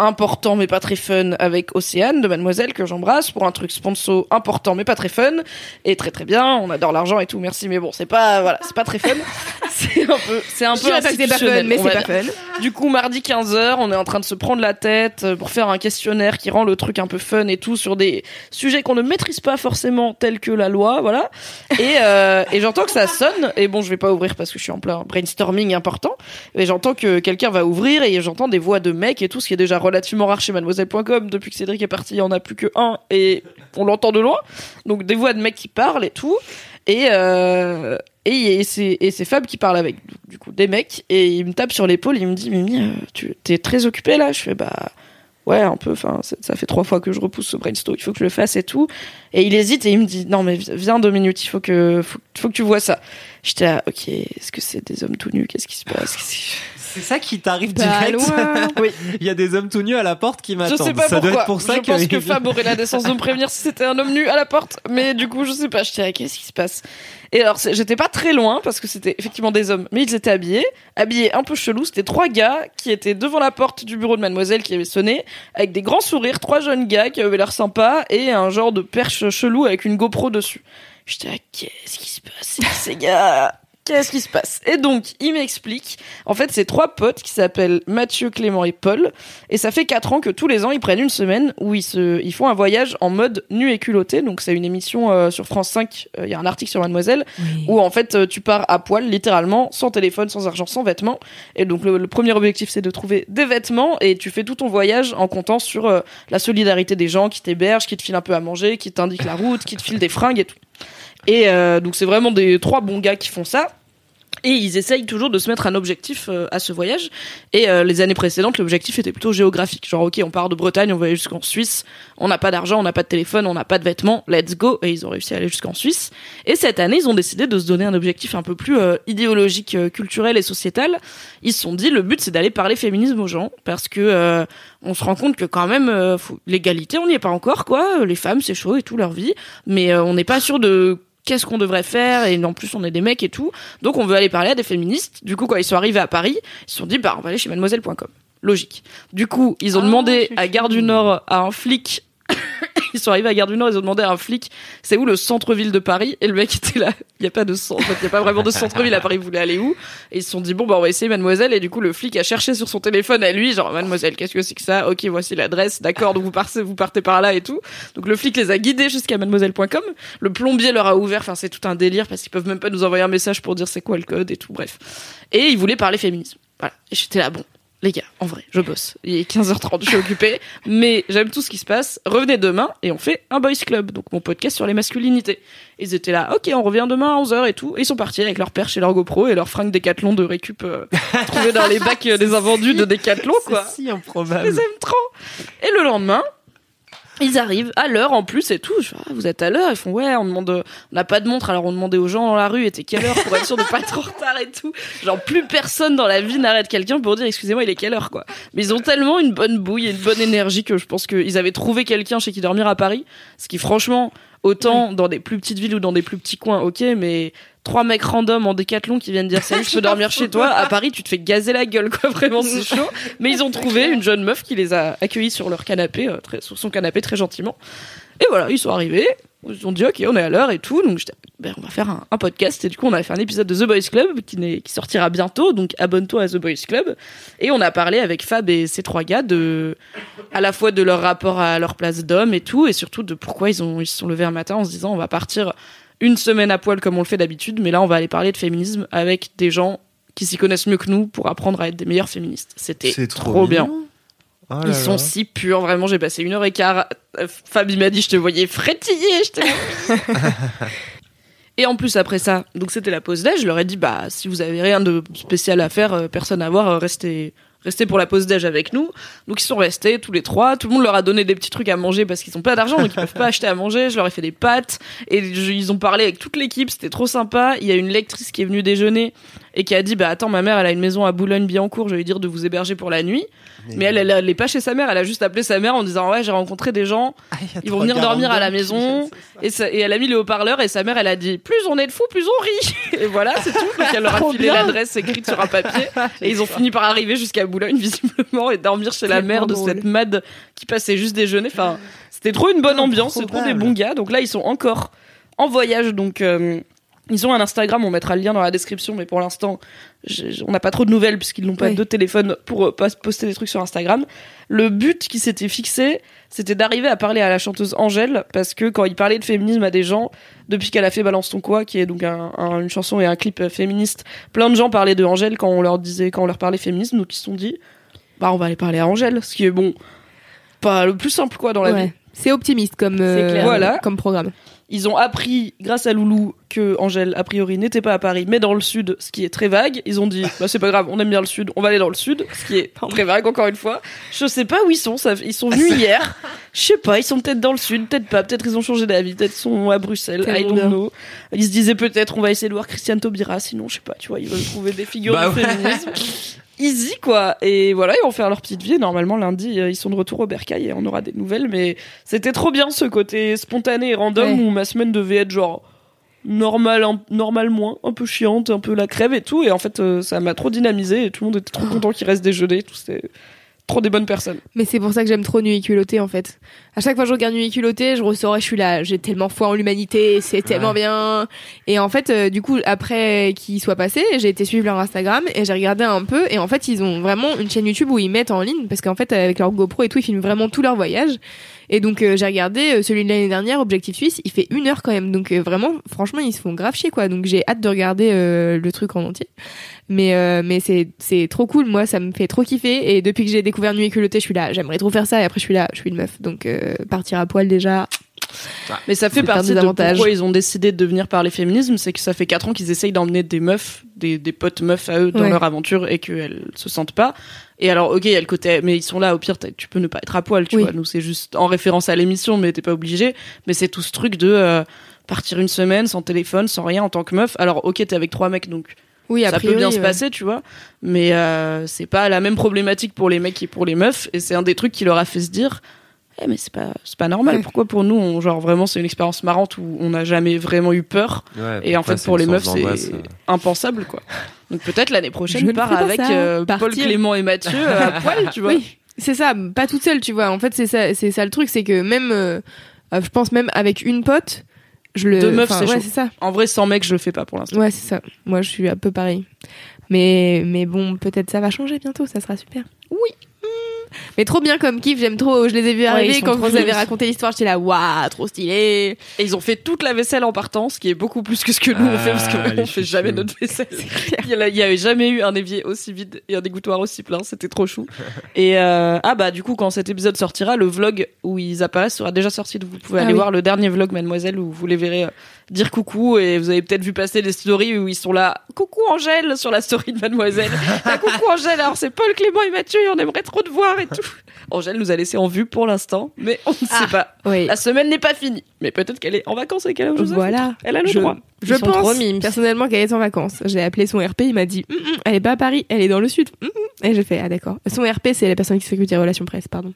important mais pas très fun avec Océane de Mademoiselle que j'embrasse pour un truc sponsor important mais pas très fun et très très bien. On adore l'argent et tout, merci, mais bon, c'est pas voilà, c'est pas très fun. *laughs* c'est un peu, c'est un Je peu pas que c'est pas fun, mais c'est pas fun. Du coup, mardi 15h, on est en train de se prendre la tête euh, pour faire un questionnaire qui rend le truc un peu fun et tout sur des sujets qu'on ne maîtrise pas forcément tels que la loi, voilà. Et, euh, et j'entends que ça sonne, et bon, je vais pas ouvrir parce que je suis en plein brainstorming important, mais j'entends que quelqu'un va ouvrir et j'entends des voix de mecs et tout, ce qui est déjà relativement rare chez mademoiselle.com. Depuis que Cédric est parti, il y en a plus que un et on l'entend de loin. Donc des voix de mecs qui parlent et tout. Et, euh, et, et c'est Fab qui parle avec du coup des mecs. Et il me tape sur l'épaule il me dit Mimi euh, tu t'es très occupé là? Je fais bah ouais un peu. Enfin ça fait trois fois que je repousse ce brainstorm. Il faut que je le fasse et tout. Et il hésite et il me dit non mais viens deux minutes. Il faut que faut, faut que tu vois ça. J'étais là ok est-ce que c'est des hommes tout nus? Qu'est-ce qui se passe? C'est ça qui t'arrive Bah, direct. *laughs* Oui. Il y a des hommes tout nus à la porte qui Je m'attendent. sais pas ça pourquoi. doit être pour ça je pense que Fab aurait la décence de me prévenir si c'était un homme nu à la porte. Mais du coup, je sais pas. Je dirais, qu'est-ce qui se passe? Et alors, j'étais pas très loin parce que c'était effectivement des hommes, mais ils étaient habillés, habillés un peu chelou. C'était trois gars qui étaient devant la porte du bureau de Mademoiselle qui avait sonné, avec des grands sourires, trois jeunes gars qui avaient l'air sympas et un genre de perche chelou avec une GoPro dessus. J'étais là, qu'est-ce qui se passe ces gars? Qu'est-ce qui se passe Et donc, il m'explique. En fait, c'est trois potes qui s'appellent Mathieu, Clément et Paul. Et ça fait quatre ans que tous les ans, ils prennent une semaine où ils, se, ils font un voyage en mode nu et culotté. Donc, c'est une émission euh, sur France 5. Euh, Il y a un article sur Mademoiselle où, en fait, euh, tu pars à poil, littéralement, sans téléphone, sans argent, sans vêtements. Et donc, le, le premier objectif, c'est de trouver des vêtements. Et tu fais tout ton voyage en comptant sur la solidarité des gens qui t'hébergent, qui te filent un peu à manger, qui t'indiquent la route, qui te filent des fringues et tout. Et euh, donc c'est vraiment des trois bons gars qui font ça. Et ils essayent toujours de se mettre un objectif euh, à ce voyage. Et euh, les années précédentes, l'objectif était plutôt géographique. Genre, ok, on part de Bretagne, on va aller jusqu'en Suisse. On n'a pas d'argent, on n'a pas de téléphone, on n'a pas de vêtements. Let's go. Et ils ont réussi à aller jusqu'en Suisse. Et cette année, ils ont décidé de se donner un objectif un peu plus euh, idéologique, euh, culturel et sociétal. Ils se sont dit, le but, c'est d'aller parler féminisme aux gens. Parce que euh, on se rend compte que quand même, euh, faut- l'égalité, on n'y est pas encore, quoi. Les femmes, c'est chaud et tout, leur vie. Mais on n'est pas sûr de qu'est-ce qu'on devrait faire et en plus on est des mecs et tout. Donc on veut aller parler à des féministes. Du coup quand ils sont arrivés à Paris ils se sont dit bah on va aller chez mademoiselle.com logique. Du coup ils ont demandé à Gare du Nord à un flic *laughs* ils sont arrivés à Gare du Nord ils ont demandé à un flic c'est où le centre-ville de Paris? Et le mec était là. Il y a pas de centre il y a pas vraiment de centre-ville à Paris il voulait aller où? Et ils se sont dit bon bah on va essayer mademoiselle. Et du coup le flic a cherché sur son téléphone à lui genre mademoiselle qu'est-ce que c'est que ça? Ok voici l'adresse. D'accord donc vous partez vous partez par là et tout. Donc le flic les a guidés jusqu'à mademoiselle.com le plombier leur a ouvert enfin c'est tout un délire parce qu'ils peuvent même pas nous envoyer un message pour dire c'est quoi le code et tout bref. Et ils voulaient parler féminisme. Voilà. Et j'étais là bon les gars, en vrai, je bosse. Il est 15h30, je suis occupée, mais j'aime tout ce qui se passe. Revenez demain et on fait un boys club, donc mon podcast sur les masculinités. Ils étaient là, ok, on revient demain à 11h et tout. Et ils sont partis avec leur perche et leur GoPro et leur fringue Décathlon de récup euh, *laughs* trouvés dans les bacs euh, des invendus de Décathlon, quoi. C'est si improbable. aime trop. Et le lendemain, ils arrivent à l'heure en plus et tout. Je ah, vous êtes à l'heure Ils font ouais, on demande, on n'a pas de montre, alors on demandait aux gens dans la rue, était quelle heure pour être sûr de pas être en retard et tout. Genre plus personne dans la vie n'arrête quelqu'un pour dire excusez-moi, il est quelle heure quoi. Mais ils ont tellement une bonne bouille et une bonne énergie que je pense qu'ils avaient trouvé quelqu'un chez qui dormir à Paris. Ce qui franchement, autant dans des plus petites villes ou dans des plus petits coins, ok, mais trois mecs random en décathlon qui viennent dire salut, je peux *laughs* dormir chez toi. À Paris, tu te fais gazer la gueule, quoi. Vraiment, c'est *laughs* chaud. Mais ils ont trouvé une jeune meuf qui les a accueillis sur leur canapé, euh, très, sur son canapé très gentiment. Et voilà, ils sont arrivés. Ils ont dit ok, on est à l'heure et tout. Donc j'étais, ben, on va faire un, un podcast. Et du coup, on a fait un épisode de The Boys Club qui, sortira bientôt. Donc abonne-toi à The Boys Club. Et on a parlé avec Fab et ces trois gars de, à la fois de leur rapport à leur place d'homme et tout, et surtout de pourquoi ils ont ils se sont levés un matin en se disant on va partir une semaine à poil comme on le fait d'habitude, mais là on va aller parler de féminisme avec des gens qui s'y connaissent mieux que nous pour apprendre à être des meilleurs féministes. C'était trop, trop bien. Oh là Ils sont là. si purs, vraiment. J'ai passé une heure et quart. Euh, Fab, il m'a dit, je te voyais frétiller. *laughs* Et en plus, après ça, donc c'était la pause déj, je leur ai dit, bah, si vous avez rien de spécial à faire, euh, personne à voir, euh, restez, restez pour la pause déj avec nous. Donc ils sont restés tous les trois. Tout le monde leur a donné des petits trucs à manger parce qu'ils ont pas d'argent, donc ils peuvent pas *laughs* acheter à manger. Je leur ai fait des pâtes et je- ils ont parlé avec toute l'équipe. C'était trop sympa. Il y a une lectrice qui est venue déjeuner et qui a dit bah attends ma mère elle a une maison à Boulogne-Billancourt, je vais lui dire de vous héberger pour la nuit. Mais elle, elle, elle est pas chez sa mère, elle a juste appelé sa mère en disant ouais j'ai rencontré des gens, ils vont venir dormir à la maison. et, ça- et elle a mis le haut-parleur et sa mère elle a dit plus on est de fous plus on rit. Et voilà c'est tout. Donc elle leur a filé l'adresse écrite sur un papier. *laughs* Et ils ont fini par arriver jusqu'à Boulogne visiblement et dormir chez la mère de drôle. cette mad qui passait juste déjeuner. Enfin c'était trop une bonne ambiance c'est trop des bons gars. Donc là ils sont encore en voyage. Donc euh, ils ont un Instagram, on mettra le lien dans la description, mais pour l'instant, on n'a pas trop de nouvelles puisqu'ils n'ont pas de téléphone pour euh, pas poster des trucs sur Instagram. Le but qui s'était fixé, c'était d'arriver à parler à la chanteuse Angèle, parce que quand il parlait de féminisme à des gens, depuis qu'elle a fait Balance ton quoi, qui est donc un- un- une chanson et un clip euh, féministe, plein de gens parlaient de Angèle quand on leur disait, quand on leur parlait féminisme, donc ils se sont dit, bah on va aller parler à Angèle, ce qui est bon, pas le plus simple quoi dans la vie. C'est optimiste comme, euh, clair. Voilà. comme programme. Ils ont appris, grâce à Loulou, que Angèle, a priori, n'était pas à Paris, mais dans le sud, ce qui est très vague. Ils ont dit, bah, c'est pas grave, on aime bien le sud, on va aller dans le sud, ce qui est très vague, encore une fois. Je sais pas où ils sont, ça, ils sont venus hier. Je sais pas, ils sont peut-être dans le sud, peut-être pas, peut-être ils ont changé d'avis, peut-être ils sont à Bruxelles, I don't know. Ils se disaient peut-être, on va essayer de voir Christiane Taubira, sinon, je sais pas, tu vois, ils veulent trouver des figures Bah de ouais. féminisme. *laughs* Easy, quoi. Et voilà, ils vont faire leur petite vie. Normalement, lundi, euh, ils sont de retour au Bercail et on aura des nouvelles, mais c'était trop bien ce côté spontané et random Ouais. où ma semaine devait être genre normal, un- normal moins, un peu chiante, un peu la crève et tout. Et en fait, euh, ça m'a trop dynamisé et tout le monde était trop content qu'il reste déjeuner. Tout c'était trop des bonnes personnes. Mais c'est pour ça que j'aime trop Nuit culottée en fait. À chaque fois que je regarde Nuit culottée, je ressors et je suis là, j'ai tellement foi en l'humanité, c'est tellement bien. Et en fait, euh, du coup, après qu'ils soient passés, j'ai été suivre leur Instagram et j'ai regardé un peu. Et en fait, ils ont vraiment une chaîne YouTube où ils mettent en ligne parce qu'en fait, avec leur GoPro et tout, ils filment vraiment tout leur voyage. Et donc euh, j'ai regardé euh, celui de l'année dernière, Objectif Suisse, il fait une heure quand même. Donc euh, vraiment, franchement, ils se font grave chier quoi. Donc j'ai hâte de regarder euh, le truc en entier. Mais euh, mais c'est c'est trop cool. Moi, ça me fait trop kiffer. Et depuis que j'ai découvert Nuit et culottée, je suis là, j'aimerais trop faire ça. Et après, je suis là, je suis une meuf. Donc euh, partir à poil déjà. Mais ça fait partie de pourquoi ils ont décidé de devenir parler féminisme, c'est que ça fait 4 ans qu'ils essayent d'emmener des meufs, des, des potes meufs à eux dans Ouais. leur aventure et qu'elles se sentent pas. Et alors, ok, il y a le côté, mais ils sont là, au pire, tu peux ne pas être à poil, tu Oui. vois. Nous, c'est juste en référence à l'émission, mais t'es pas obligé. Mais c'est tout ce truc de euh, partir une semaine sans téléphone, sans rien en tant que meuf. Alors, ok, t'es avec trois mecs, donc Oui, ça priori, peut bien se passer, tu vois. Mais euh, c'est pas la même problématique pour les mecs et pour les meufs. Et c'est un des trucs qui leur a fait se dire, eh mais c'est pas c'est pas normal. Ouais. Pourquoi pour nous, on, genre vraiment c'est une expérience marrante où on n'a jamais vraiment eu peur? Ouais, Et en fait pour les meufs c'est euh. impensable quoi. Donc peut-être l'année Je prochaine ne part avec ça. euh, Paul. Clément et Mathieu à *laughs* poil, tu vois. Oui, c'est ça, pas toute seule, tu vois. En fait, c'est ça, c'est ça le truc, c'est que même, euh, je pense même avec une pote, je le. Deux meufs, ouais, c'est ça. En vrai sans mec je le fais pas pour l'instant. Ouais, c'est ça. Moi, je suis un peu pareil. Mais, mais bon, peut-être ça va changer bientôt, ça sera super. Oui. Mais trop bien comme kiff, j'aime trop. Je les ai vus arriver quand vous avez raconté l'histoire, j'étais là, waouh, trop stylé. Et ils ont fait toute la vaisselle en partant, ce qui est beaucoup plus que ce que nous on fait parce Ah, qu'on les fait chouchous. jamais notre vaisselle. *laughs* Il y, a- il y avait jamais eu un évier aussi vide et un dégouttoir aussi plein, c'était trop chou. Et euh, ah bah du coup quand cet épisode sortira, le vlog où ils apparaissent sera déjà sorti, donc vous pouvez Ah aller oui. voir le dernier vlog Mademoiselle où vous les verrez euh, dire coucou et vous avez peut-être vu passer des stories où ils sont là, coucou Angèle sur la story de Mademoiselle. *laughs* Ah, coucou Angèle, alors c'est Paul, Clément et Mathieu, et on aimerait trop te voir et tout. Angèle nous a laissé en vue pour l'instant, mais on ne Ah. sait pas. Oui. La semaine n'est pas finie, mais peut-être qu'elle est en vacances et qu'elle a Voilà. Elle a le je, droit. Je trop pense personnellement qu'elle est en vacances. J'ai appelé son RP, il m'a dit Hum, hum, elle est pas à Paris, elle est dans le sud. Hum. Et j'ai fait ah d'accord. Son RP c'est la personne qui s'occupe des relations presse, pardon.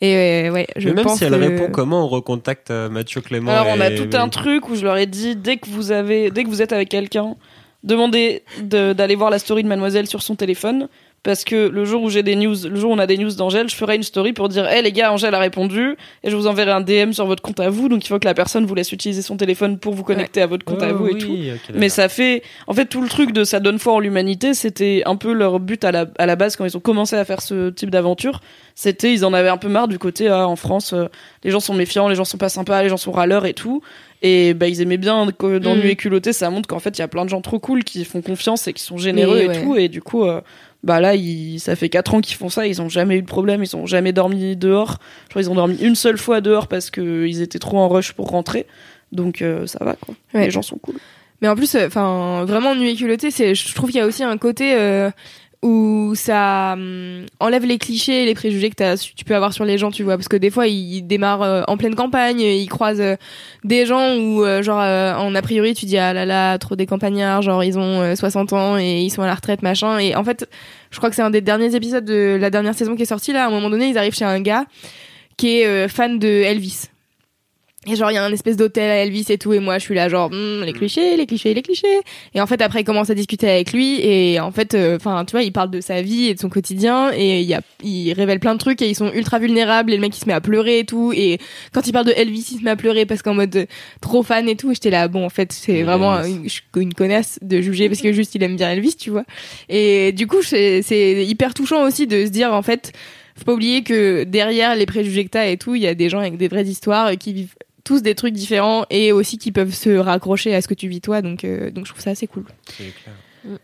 Et euh, ouais, je Mais même pense si elle que- répond, comment on recontacte euh, Mathieu Clément Alors on a tout un truc où je leur ai dit dès que vous avez dès que vous êtes avec quelqu'un, demandez de- d'aller voir la story de mademoiselle sur son téléphone parce que le jour où j'ai des news, le jour où on a des news d'Angèle, je ferai une story pour dire "Eh les gars, Angèle a répondu et je vous enverrai un DM sur votre compte à vous." Donc il faut que la personne vous laisse utiliser son téléphone pour vous connecter à votre compte à vous et tout. Mais ça fait, en fait, tout le truc de ça donne foi en l'humanité, c'était un peu leur but à la, à la base quand ils ont commencé à faire ce type d'aventure. C'était, ils en avaient un peu marre du côté, ah, en France, euh, les gens sont méfiants, les gens sont pas sympas, les gens sont râleurs et tout. Et bah, ils aimaient bien que dans Mm. Nuit et culotté, ça montre qu'en fait, il y a plein de gens trop cool qui font confiance et qui sont généreux et ouais. tout. Et du coup, euh, bah là, ils, ça fait quatre ans qu'ils font ça, ils ont jamais eu de problème, ils ont jamais dormi dehors. Je crois qu'ils ont dormi une seule fois dehors parce que ils étaient trop en rush pour rentrer. Donc euh, ça va quoi. Ouais. Les gens sont cool. Mais en plus, enfin, vraiment nuit culottée, c'est, je trouve qu'il y a aussi un côté euh, où ça hum, enlève les clichés les préjugés que t'as- tu peux avoir sur les gens, tu vois. Parce que des fois, ils démarrent euh, en pleine campagne, ils croisent euh, des gens où, euh, genre, euh, en a priori, tu dis, ah là là, trop des campagnards, genre, ils ont euh, 60 ans et ils sont à la retraite, machin. Et en fait, je crois que c'est un des derniers épisodes de la dernière saison qui est sorti, là. À un moment donné, ils arrivent chez un gars qui est euh, fan de Elvis. Et genre, il y a un espèce d'hôtel à Elvis et tout, et moi, je suis là, genre, Hmm, les clichés, les clichés, les clichés. Et en fait, après, il commence à discuter avec lui, et en fait, euh, enfin, tu vois, il parle de sa vie et de son quotidien, et il, y a, il révèle plein de trucs, et ils sont ultra vulnérables, et le mec, il se met à pleurer et tout, et quand il parle de Elvis, il se met à pleurer parce qu'en mode euh, trop fan et tout, et j'étais là, bon, en fait, c'est vraiment une, une connasse de juger parce que juste, il aime bien Elvis, tu vois. Et du coup, c'est hyper touchant aussi de se dire, en fait, faut pas oublier que derrière les préjugés que t'as et tout, il y a des gens avec des vraies histoires qui vivent tous des trucs différents et aussi qui peuvent se raccrocher à ce que tu vis toi. Donc, euh, donc je trouve ça assez cool.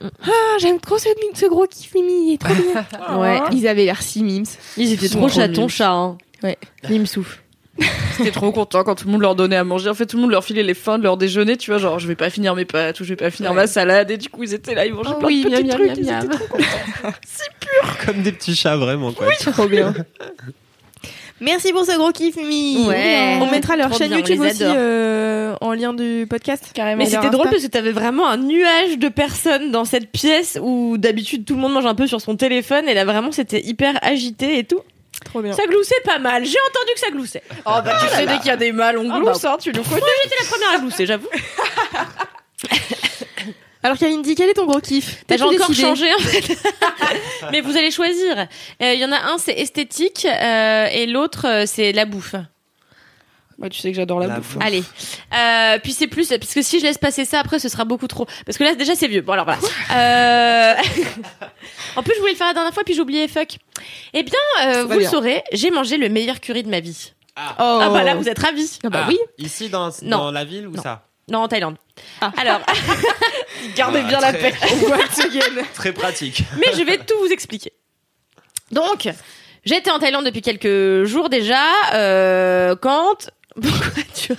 Ah, j'aime trop ce, ce gros kiff Mimi, il est trop bien. *laughs* Ouais. Ils avaient l'air si mimes. Ils étaient trop chatons mimes. chat. Hein. Ouais. Mime souffle. *laughs* J'étais trop content quand tout le monde leur donnait à manger. En fait, tout le monde leur filait les fins de leur déjeuner, tu vois, genre je vais pas finir mes pâtes ou je vais pas finir ma salade. Et du coup, ils étaient là, ils mangeaient Oh plein oui, de petits miam, trucs. miam, ils miam, étaient trop contents. *laughs* Comme des petits chats, vraiment. Quoi. Trop bien. Merci pour ce gros kiff Mimi. Ouais. On mettra leur Trop chaîne bien, on YouTube les aussi adore. euh, en lien du podcast. Carrément. Mais c'était drôle parce que t'avais vraiment un nuage de personnes dans cette pièce où d'habitude tout le monde mange un peu sur son téléphone et là vraiment c'était hyper agité et tout. Trop bien. Ça gloussait pas mal. J'ai entendu que ça gloussait. Oh bah tu sais dès qu'il y a des mâles on Ah, glousse bah. hein, tu le connais. Moi j'étais la première à glousser, j'avoue. *laughs* Alors Kalindi, quel est ton gros kiff? Bah, T'as encore décidé changé en fait. *laughs* Mais vous allez choisir. Euh, Il y en a un c'est esthétique euh, et l'autre euh, c'est la bouffe. Moi, tu sais que j'adore la, La bouffe. bouffe. Allez. Euh, puis c'est plus parce que si je laisse passer ça après ce sera beaucoup trop parce que là déjà c'est vieux. Bon alors voilà. Euh... *laughs* en plus je voulais le faire la dernière fois puis j'ai oublié fuck. Eh bien euh, vous le saurez, j'ai mangé le meilleur curry de ma vie. Oh. Ah bah là vous êtes ravis. Ah bah Ah, oui. Ici, dans, Non. dans la ville ou Non. ça? Non en Thaïlande. Ah. Alors *laughs* gardez Ah, bien la paix. *laughs* *laughs* Très pratique. Mais je vais tout vous expliquer. Donc, j'étais en Thaïlande depuis quelques jours déjà. Euh, quand Pourquoi tu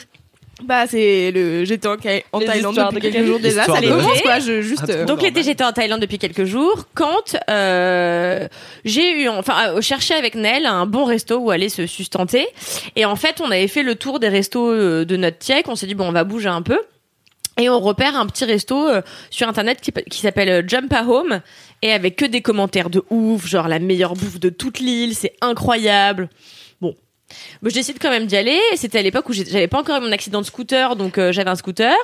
Bah c'est le j'étais en, Thaïlande depuis de quelques jours déjà, ça commence quoi, je juste Ah, trop euh, Donc l'été j'étais en Thaïlande depuis quelques jours quand euh, j'ai eu enfin euh, cherché avec Nel un bon resto où aller se sustenter et en fait on avait fait le tour des restos de notre tiek on s'est dit bon on va bouger un peu et on repère un petit resto euh, sur internet qui, qui s'appelle euh, Jump a Home et avec que des commentaires de ouf genre la meilleure bouffe de toute l'île c'est incroyable bon Bon, je décide quand même d'y aller. C'était à l'époque où j'avais pas encore eu mon accident de scooter, donc euh, j'avais un scooter.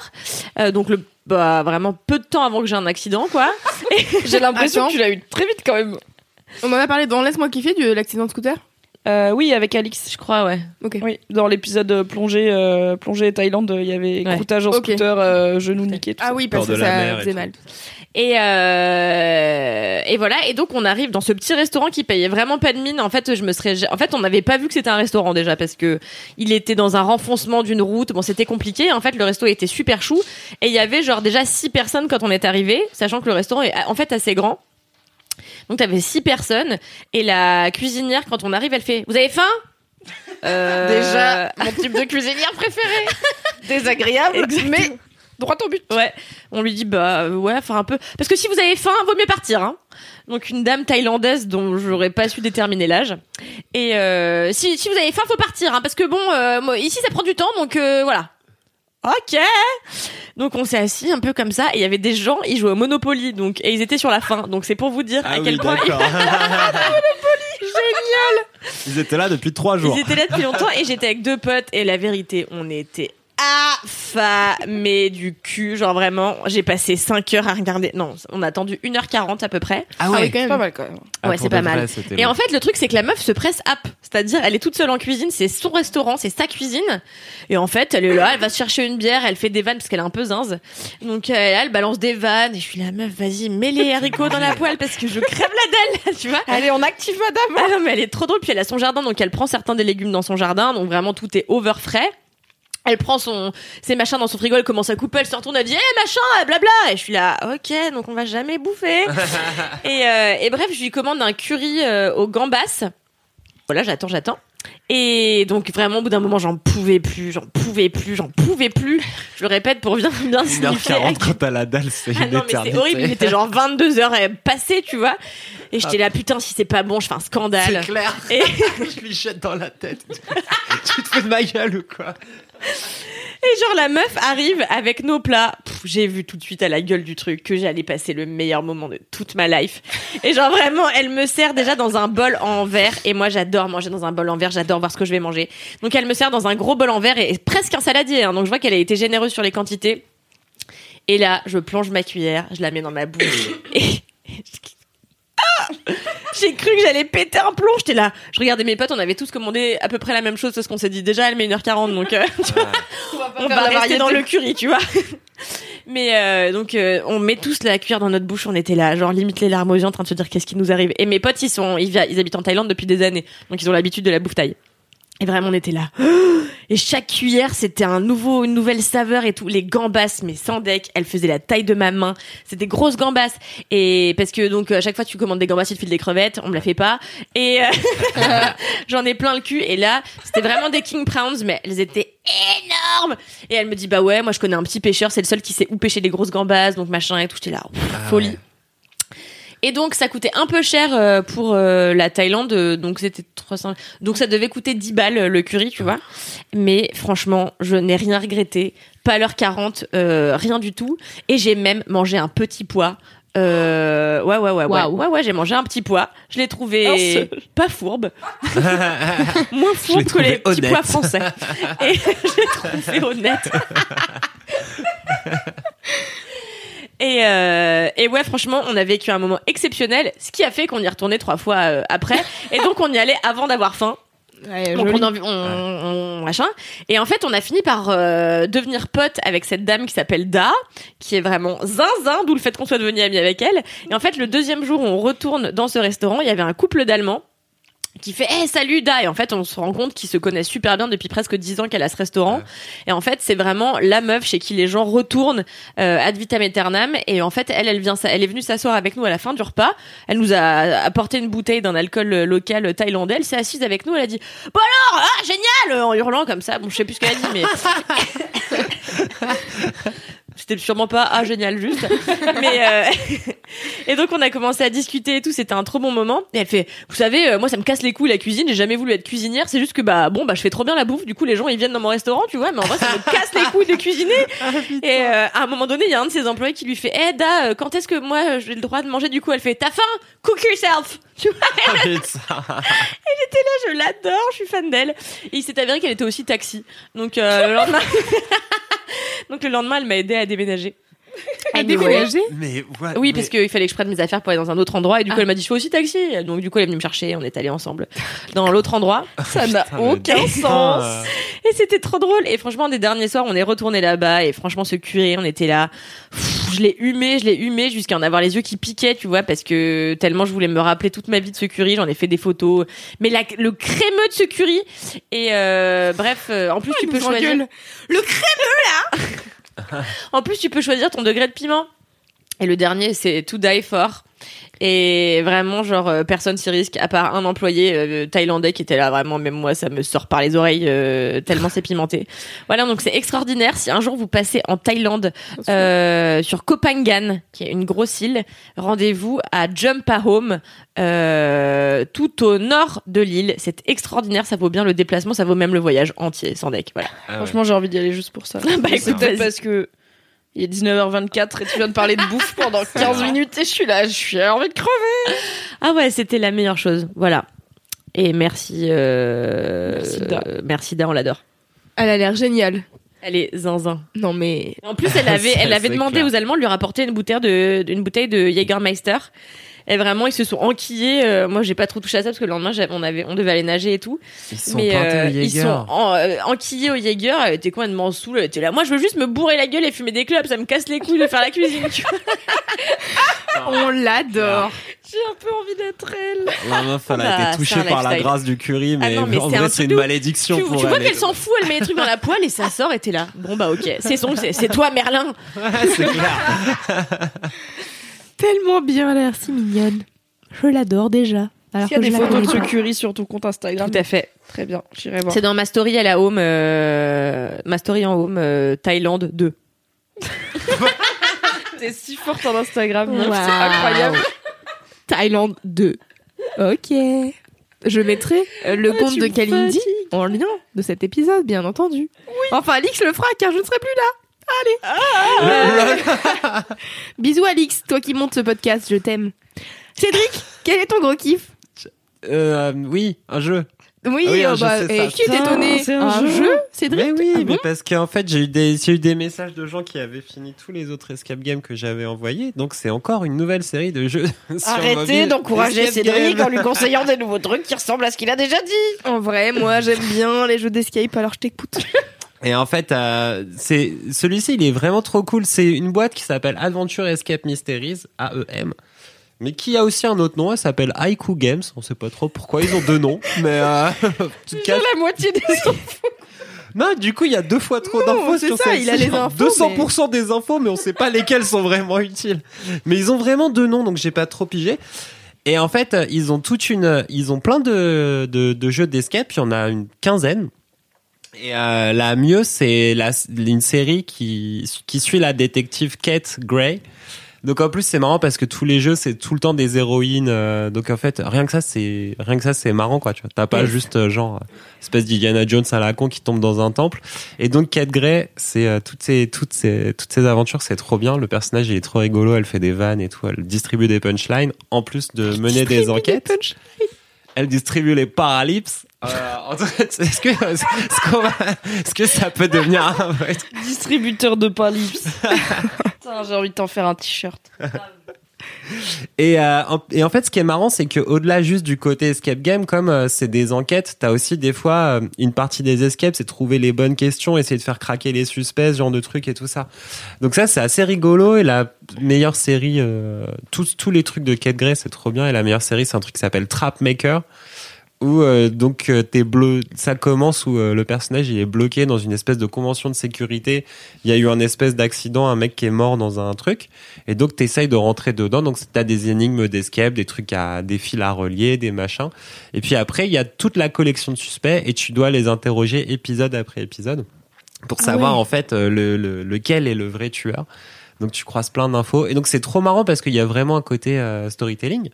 Euh, donc le, bah, vraiment peu de temps avant que j'ai un accident, quoi. *laughs* J'ai l'impression que tu l'as eu très vite quand même. On m'en a parlé dans Laisse-moi kiffer de l'accident de scooter. Euh, oui, avec Alix. Je crois, ouais. Ok. Oui, dans l'épisode euh, plongée, euh, plongée Thaïlande, il y avait Ouais. croûtage en Ok. scooter, euh, genou niqué. Tout Ah ça. oui, parce que ça faisait mal. Et euh, et voilà. Et donc on arrive dans ce petit restaurant qui payait vraiment pas de mine. En fait, je me serais, en fait, on n'avait pas vu que c'était un restaurant déjà parce que il était dans un renfoncement d'une route. Bon, c'était compliqué. En fait, le resto était super chou et il y avait genre déjà six personnes quand on est arrivé, sachant que le restaurant est en fait assez grand. Donc t'avais six personnes et la cuisinière quand on arrive, elle fait "Vous avez faim? Euh, Déjà, *laughs* mon type de cuisinière préféré. Désagréable, mais droit au but. Ouais, on lui dit bah euh, ouais, enfin un peu parce que si vous avez faim, vaut mieux partir hein. Donc une dame thaïlandaise dont j'aurais pas su déterminer l'âge. Et euh, si si vous avez faim, faut partir hein, parce que bon euh, moi, ici ça prend du temps donc voilà. OK. Donc on s'est assis un peu comme ça et il y avait des gens, ils jouaient au Monopoly donc et ils étaient sur la fin. Donc c'est pour vous dire Ah à oui, quel point ils, d'accord. *laughs* Ils étaient là depuis trois jours. ils étaient là depuis longtemps et j'étais avec deux potes et la vérité, on était affamés du cul, genre vraiment, j'ai passé 5 heures à regarder. Non, on a attendu 1h40 à peu près. Ah Ah quand C'est même. pas mal quand même. Ah, ouais, c'est pas mal. Et en fait, le truc, c'est que la meuf se presse app. C'est-à-dire, elle est toute seule en cuisine, c'est son restaurant, c'est sa cuisine. Et en fait, elle est là, elle va se chercher une bière, elle fait des vannes parce qu'elle est un peu zinze. Donc, euh, elle balance des vannes. Et je suis la meuf, vas-y, mets les *laughs* haricots dans la poêle parce que je crève la dalle, *laughs* tu vois. Allez, on active madame. Ah non, mais elle est trop drôle. Puis elle a son jardin, donc elle prend certains des légumes dans son jardin. Donc vraiment, tout est over frais. Elle prend son, ses machins dans son frigo, elle commence à couper, elle se retourne, elle dit, eh, machin, blabla. Et je suis là, ok, donc on va jamais bouffer. *laughs* et, euh, et bref, je lui commande un curry euh, aux gambas. Voilà, j'attends, j'attends. Et donc vraiment au bout d'un moment j'en pouvais plus, j'en pouvais plus, j'en pouvais plus. Je le répète pour bien bien signifier. 1h40 quand t'as la dalle, c'est Ah une non mais c'est horrible, il était genre 22 heures passées, tu vois. Et j'étais là putain si c'est pas bon, je fais un scandale. C'est clair. Et, *laughs* Je lui jette dans la tête. *laughs* tu te fais de ma gueule ou quoi? Et genre la meuf arrive avec nos plats. J'ai vu tout de suite à la gueule du truc que j'allais passer le meilleur moment de toute ma life. Et genre vraiment, elle me sert déjà dans un bol en verre. Et moi j'adore manger dans un bol en verre, j'adore voir ce que je vais manger. Donc elle me sert dans un gros bol en verre et presque un saladier. hein. Donc je vois qu'elle a été généreuse sur les quantités. Et là, je plonge ma cuillère, je la mets dans ma bouche. *coughs* Et Ah j'ai cru que j'allais péter un plomb. J'étais là. Je regardais mes potes, on avait tous commandé à peu près la même chose, c'est ce qu'on s'est dit. Déjà, elle met 1h40, donc euh, *laughs* tu vois, on va rester dans le curry, tu vois. Mais euh, donc euh, on met tous la cuillère dans notre bouche, on était là, genre limite les larmes aux yeux en train de se dire qu'est-ce qui nous arrive. Et mes potes ils sont, ils habitent en Thaïlande depuis des années, donc ils ont l'habitude de la bouffe thaï. Et vraiment on était là. *gasps* Et chaque cuillère c'était un nouveau, une nouvelle saveur et tout. Les gambas mais sans deck, elles faisaient la taille de ma main. C'était grosses gambas. Et parce que donc à chaque fois que tu commandes des gambas, il te file des crevettes, on me la fait pas. Et euh, *laughs* j'en ai plein le cul. Et là c'était vraiment des king prawns, mais elles étaient énormes. Et elle me dit bah ouais, moi je connais un petit pêcheur, c'est le seul qui sait où pêcher des grosses gambas, donc machin et tout. J'étais là, pff, folie. Et donc ça coûtait un peu cher euh, pour euh, la Thaïlande, euh, donc c'était 300. Donc ça devait coûter 10 balles le curry, tu vois. Mais franchement, je n'ai rien regretté. Pas l'heure 40, euh, rien du tout. Et j'ai même mangé un petit pois. Euh, ouais, ouais, ouais, ouais, Waouh. ouais, ouais, j'ai mangé un petit pois. Je l'ai trouvé pas fourbe, *laughs* moins fourbe que les petits honnête. pois français. Et *laughs* je l'ai trouvé honnête. *laughs* Et, euh, et ouais, franchement, on a vécu un moment exceptionnel, ce qui a fait qu'on y retournait trois fois euh, après. *laughs* Et donc, on y allait avant d'avoir faim. Donc on, en- on- on- machin. Et en fait, on a fini par euh, devenir pote avec cette dame qui s'appelle Da, qui est vraiment zinzin, d'où le fait qu'on soit devenu amis avec elle. Et en fait, le deuxième jour où on retourne dans ce restaurant, il y avait un couple d'Allemands qui fait hey, salut Da et en fait on se rend compte qu'ils se connaissent super bien depuis presque dix ans qu'elle a ce restaurant. Et en fait c'est vraiment la meuf chez qui les gens retournent euh, ad vitam aeternam. Et en fait elle elle vient elle est venue s'asseoir avec nous à la fin du repas. Elle nous a apporté une bouteille d'un alcool euh, local thaïlandais. Elle s'est assise avec nous. Elle a dit bon alors ah génial! En hurlant comme ça. Bon je sais plus ce qu'elle a dit mais *laughs* *laughs* c'était sûrement pas ah génial juste. *laughs* Mais euh, *laughs* et donc on a commencé à discuter et tout c'était un trop bon moment. Et elle fait vous savez euh, moi ça me casse les couilles la cuisine j'ai jamais voulu être cuisinière c'est juste que bah bon bah je fais trop bien la bouffe du coup les gens ils viennent dans mon restaurant tu vois mais en vrai ça me *laughs* casse les couilles de cuisiner. Et euh, à un moment donné il y a un de ses employés qui lui fait eh Da euh, quand est-ce que moi j'ai le droit de manger? Du coup elle fait t'as faim? Cook yourself! Tu vois? Ah, elle était là je l'adore je suis fan d'elle. Et il s'est avéré qu'elle était aussi taxi. Donc euh, le lendemain donc le lendemain elle m'a aidé à déménager À déménager Mais ouais, oui, mais- parce qu'il fallait que je prenne mes affaires pour aller dans un autre endroit. Et du coup, Ah. elle m'a dit, je fais aussi taxi. Donc, du coup, elle est venue me chercher. On est allés ensemble dans l'autre endroit. *laughs* Ça n'a aucun sens. Et c'était trop drôle. Et franchement, des derniers soirs, on est retourné là-bas. Et franchement, ce curé, on était là. Pff, je l'ai humé, je l'ai humé jusqu'à en avoir les yeux qui piquaient, tu vois, parce que tellement je voulais me rappeler toute ma vie de ce curry. J'en ai fait des photos. Mais la, le crémeux de ce curry. Et euh, bref, euh, en plus, tu peux engueule. Le crémeux, là *laughs* En plus, tu peux choisir ton degré de piment. Et le dernier, c'est To Die For. Et vraiment, genre, euh, personne s'y risque, à part un employé euh, thaïlandais qui était là, vraiment, même moi, ça me sort par les oreilles, euh, tellement c'est pimenté. *laughs* Voilà, donc c'est extraordinaire. Si un jour vous passez en Thaïlande, sur Koh Phangan, qui est une grosse île, rendez-vous à Jumpahome, tout au nord de l'île. C'est extraordinaire, ça vaut bien le déplacement, ça vaut même le voyage entier, sans deck. Voilà. Ah ouais. Franchement, j'ai envie d'y aller juste pour ça. *laughs* Bah, écoute, parce que il est 19h24 et tu viens de parler de bouffe pendant *laughs* 15 minutes et je suis là, je suis envie de crever. Ah ouais, c'était la meilleure chose. Voilà. Et merci. Euh... Merci, Da. euh, Merci Da, on l'adore. Elle a l'air géniale. Elle est zinzin. Non mais En plus, elle *laughs* avait, elle avait demandé clair. aux Allemands de lui rapporter une bouteille de, une bouteille de Jägermeister. Et vraiment, ils se sont enquillés. Euh, moi, j'ai pas trop touché à ça parce que le lendemain, on avait, on devait aller nager et tout. Ils sont Mais euh, au ils sont en- euh, enquillés au Jaeger. Elle était complètement. Elle était là. Moi, je veux juste me bourrer la gueule et fumer des clubs. Ça me casse les couilles de faire la cuisine. tu vois. *laughs* on l'adore. J'ai un peu envie d'être elle. La meuf, elle Bah, a été c'est touchée par la grâce du curry, mais, non, mais en c'est un vrai, c'est une malédiction Tu, pour tu elle. vois qu'elle s'en fout, elle met les trucs dans la poêle et ça sort et t'es là. Bon bah ok, c'est son, c'est c'est toi Merlin. *laughs* c'est clair. *laughs* Tellement bien, elle a l'air si mignonne. Je l'adore déjà. Alors S'il y a des photos de ce curry sur ton compte Instagram. Tout à fait. Très bien, j'irai voir. C'est dans ma story à la home, euh, ma story en home, euh, Thaïlande 2. *laughs* T'es si forte en Instagram, c'est incroyable. Thaïlande 2. Ok. Je mettrai euh, le Ah, compte de Kalindi en lien de cet épisode, bien entendu. Enfin, Alix le fera car je ne serai plus là. Allez. Ah. *laughs* Bisous Alix, toi qui montes ce podcast, je t'aime. Cédric, quel est ton gros kiff? Euh, oui, un jeu. Oui, Oui, un oh jeu, bah, c'est et ça. qui étonné c'est un Un jeu. jeu, Cédric? Mais oui, Ah mais bon? parce qu'en fait, j'ai eu des, j'ai eu des messages de gens qui avaient fini tous les autres escape games que j'avais envoyés. Donc, c'est encore une nouvelle série de jeux. *laughs* Arrêtez d'encourager Cédric game. en lui conseillant des nouveaux trucs qui ressemblent à ce qu'il a déjà dit. En vrai, moi j'aime bien les jeux d'escape, alors je t'écoute. *laughs* Et en fait, euh, c'est celui-ci, il est vraiment trop cool. C'est une boîte qui s'appelle Adventure Escape Mysteries, AEM, mais qui a aussi un autre nom. Elle s'appelle Haiku Games. On sait pas trop pourquoi ils ont deux noms, mais euh, *laughs* cas, La moitié des *laughs* non. Du coup, il y a deux fois trop d'infos c'est sur ça, il a les infos, 200% des infos, mais on sait pas lesquelles sont vraiment utiles. Mais ils ont vraiment deux noms, donc j'ai pas trop pigé. Et en fait, ils ont toute une, ils ont plein de, de, de jeux d'escape. Il y en a une quinzaine. Et euh, la mieux, c'est la, une série qui, qui suit la détective Kate Gray. Donc en plus c'est marrant parce que tous les jeux c'est tout le temps des héroïnes. euh, donc en fait rien que ça c'est rien que ça c'est marrant quoi. Tu vois, t'as pas juste euh, genre euh, espèce d'Indiana Jones à la con qui tombe dans un temple. Et donc Kate Gray c'est euh, toutes ces toutes ces toutes ces aventures c'est trop bien. Le personnage il est trop rigolo. Elle fait des vannes et tout. Elle distribue des punchlines en plus de mener des enquêtes. Elle distribue les paralypses. Euh, est-ce que, va- est-ce que ça peut devenir un vrai truc distributeurs de palips. Putain, j'ai envie de t'en faire un t-shirt. et, euh, en, et en fait, ce qui est marrant, c'est que au-delà juste du côté escape game, comme euh, c'est des enquêtes, t'as aussi des fois euh, une partie des escapes, c'est trouver les bonnes questions, essayer de faire craquer les suspects, ce genre de trucs et tout ça. Donc ça, c'est assez rigolo. Et la meilleure série, tous tous les trucs de Kate Gray, c'est trop bien. Et la meilleure série, c'est un truc qui s'appelle Trap Maker. Où euh, donc euh, t'es bleu ça commence où euh, le personnage il est bloqué dans une espèce de convention de sécurité. Il y a eu un espèce d'accident un mec qui est mort dans un truc. Et donc t'essayes de rentrer dedans. Donc t'as des énigmes d'escape des trucs à des fils à relier des machins. Et puis après il y a toute la collection de suspects et tu dois les interroger épisode après épisode pour Ah savoir ouais. en fait euh, le, le- lequel est le vrai tueur donc tu croises plein d'infos et donc c'est trop marrant parce qu'il y a vraiment un côté euh, storytelling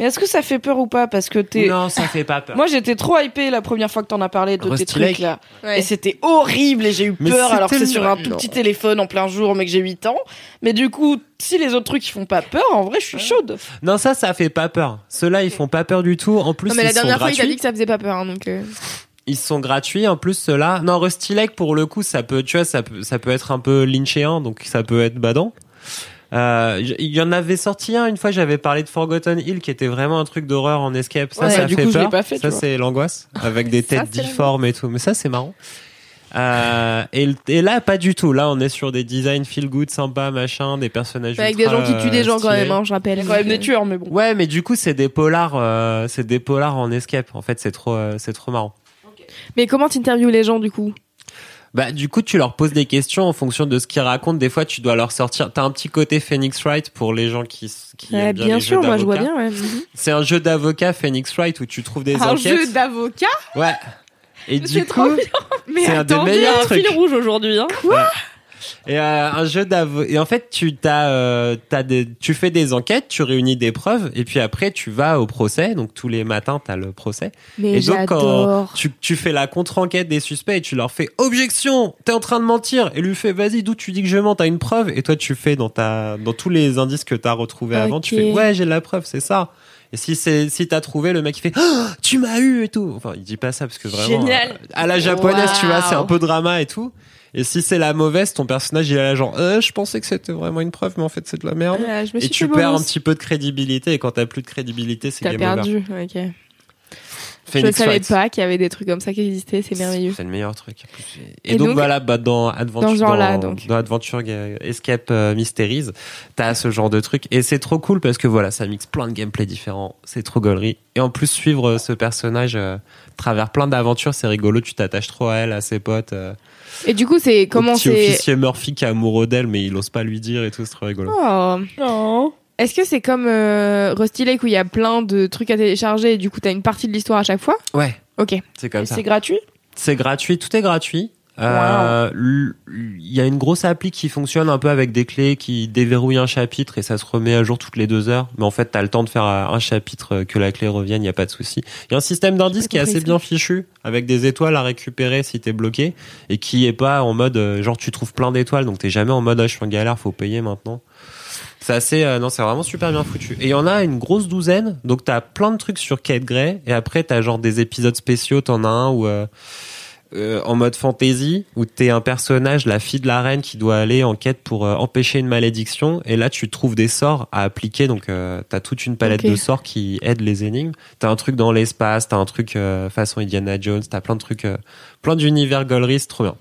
Et est-ce que ça fait peur ou pas? Parce que t'es. non ça fait pas peur Moi, j'étais trop hypée la première fois que t'en as parlé de tes Rusty trucs Lake. là. Ouais. Et c'était horrible et j'ai eu Mais peur alors que c'est sur un tout petit téléphone en plein jour, mais que j'ai 8 ans. Mais du coup, si les autres trucs ils font pas peur, en vrai, je suis chaude. Non, ça, ça fait pas peur. Ceux-là, ils font pas peur du tout. En plus, Non, mais ils la dernière sont fois, il t'a dit que ça faisait pas peur, hein, donc. euh, Ils sont gratuits. En plus, ceux-là. Non, Rusty Lake, pour le coup, ça peut, tu vois, ça peut, ça peut être un peu lynchéen, donc ça peut être badant. Euh, il y en avait sorti un une fois. J'avais parlé de Forgotten Hill, qui était vraiment un truc d'horreur en escape. Ça, Ouais, ça du fait coup, je peur. pas fait, ça, c'est l'angoisse avec *laughs* des têtes difformes et tout. Mais ça, c'est marrant. Euh, et, et là, pas du tout. Là, on est sur des designs feel good, sympa, machin, des personnages Avec des gens qui tuent des gens quand stylés. même, hein, je rappelle. Quand même des tueurs, mais bon. Ouais, mais du coup, c'est des polars, euh, c'est des polars en escape. En fait, c'est trop, euh, c'est trop marrant. Mais comment t'interviews les gens du coup? Bah, du coup, tu leur poses des questions en fonction de ce qu'ils racontent. Des fois, tu dois leur sortir. T'as un petit côté Phoenix Wright pour les gens qui, qui Ouais, aiment bien, Bien les sûr, jeux moi je vois bien. ouais. Mhm. C'est un jeu d'avocat Phoenix Wright où tu trouves des Un enquêtes. jeu d'avocat? Ouais. Et du C'est coup, c'est un des meilleurs un trucs. fil rouge aujourd'hui, hein. Et euh, un jeu d'avocat. Et en fait, tu t'as, euh, t'as des, tu fais des enquêtes, tu réunis des preuves, et puis après, tu vas au procès. Donc tous les matins, t'as le procès. Mais et donc, quand tu, tu fais la contre-enquête des suspects et tu leur fais objection, t'es en train de mentir. Et lui fait vas-y, d'où tu dis que je mens, t'as une preuve? Et toi, tu fais dans ta, dans tous les indices que t'as retrouvés avant, tu fais ouais, j'ai la preuve, c'est ça. Et si c'est, si t'as trouvé, le mec il fait Oh, tu m'as eu et tout. Enfin, il dit pas ça parce que vraiment. Génial. euh, À la japonaise, tu vois, c'est un peu drama et tout. Et si c'est la mauvaise, ton personnage il est là genre euh, je pensais que c'était vraiment une preuve, mais en fait c'est de la merde. Je me Et tu perds un petit peu de crédibilité. Et quand t'as plus de crédibilité, c'est game over. perdu, ok. je Phoenix savais Wright. pas qu'il y avait des trucs comme ça qui existaient, c'est merveilleux. C'est le meilleur truc. Et, Et donc, donc- voilà, bah, dans Adventure, Dans dans, donc. dans Adventure Escape euh, Mysteries, t'as ce genre de truc. Et c'est trop cool parce que voilà, ça mixe plein de gameplay différents. C'est trop gaulerie. Et en plus, suivre euh, ce personnage euh, à travers plein d'aventures, c'est rigolo. Tu t'attaches trop à elle, à ses potes. Et du coup, c'est comment petit c'est. officier Murphy qui est amoureux d'elle, mais il ose pas lui dire et tout, c'est trop rigolo. Oh. Non. Est-ce que c'est comme euh, Rusty Lake où il y a plein de trucs à télécharger et du coup t'as une partie de l'histoire à chaque fois? Ouais, Ok. c'est comme Et ça. c'est gratuit? C'est gratuit, tout est gratuit. Euh, Il y a une grosse appli qui fonctionne un peu avec des clés qui déverrouillent un chapitre et ça se remet à jour toutes les deux heures. Mais en fait, t'as le temps de faire un chapitre euh, que la clé revienne, il y a pas de souci. Il y a un système d'indices qui est assez ça. bien fichu avec des étoiles à récupérer si t'es bloqué et qui est pas en mode euh, genre tu trouves plein d'étoiles donc t'es jamais en mode ah, je suis en galère, faut payer maintenant. C'est assez, euh, non, c'est vraiment super bien foutu. Et il y en a une grosse douzaine, donc t'as plein de trucs sur Kate Gray, et après t'as genre des épisodes spéciaux, t'en as un où, euh, euh, en mode fantasy, où t'es un personnage, la fille de la reine, qui doit aller en quête pour euh, empêcher une malédiction, et là tu trouves des sorts à appliquer, donc euh, t'as toute une palette de sorts qui aident les énigmes. T'as un truc dans l'espace, t'as un truc façon Indiana Jones, t'as plein de trucs, plein d'univers gauleries, c'est trop bien.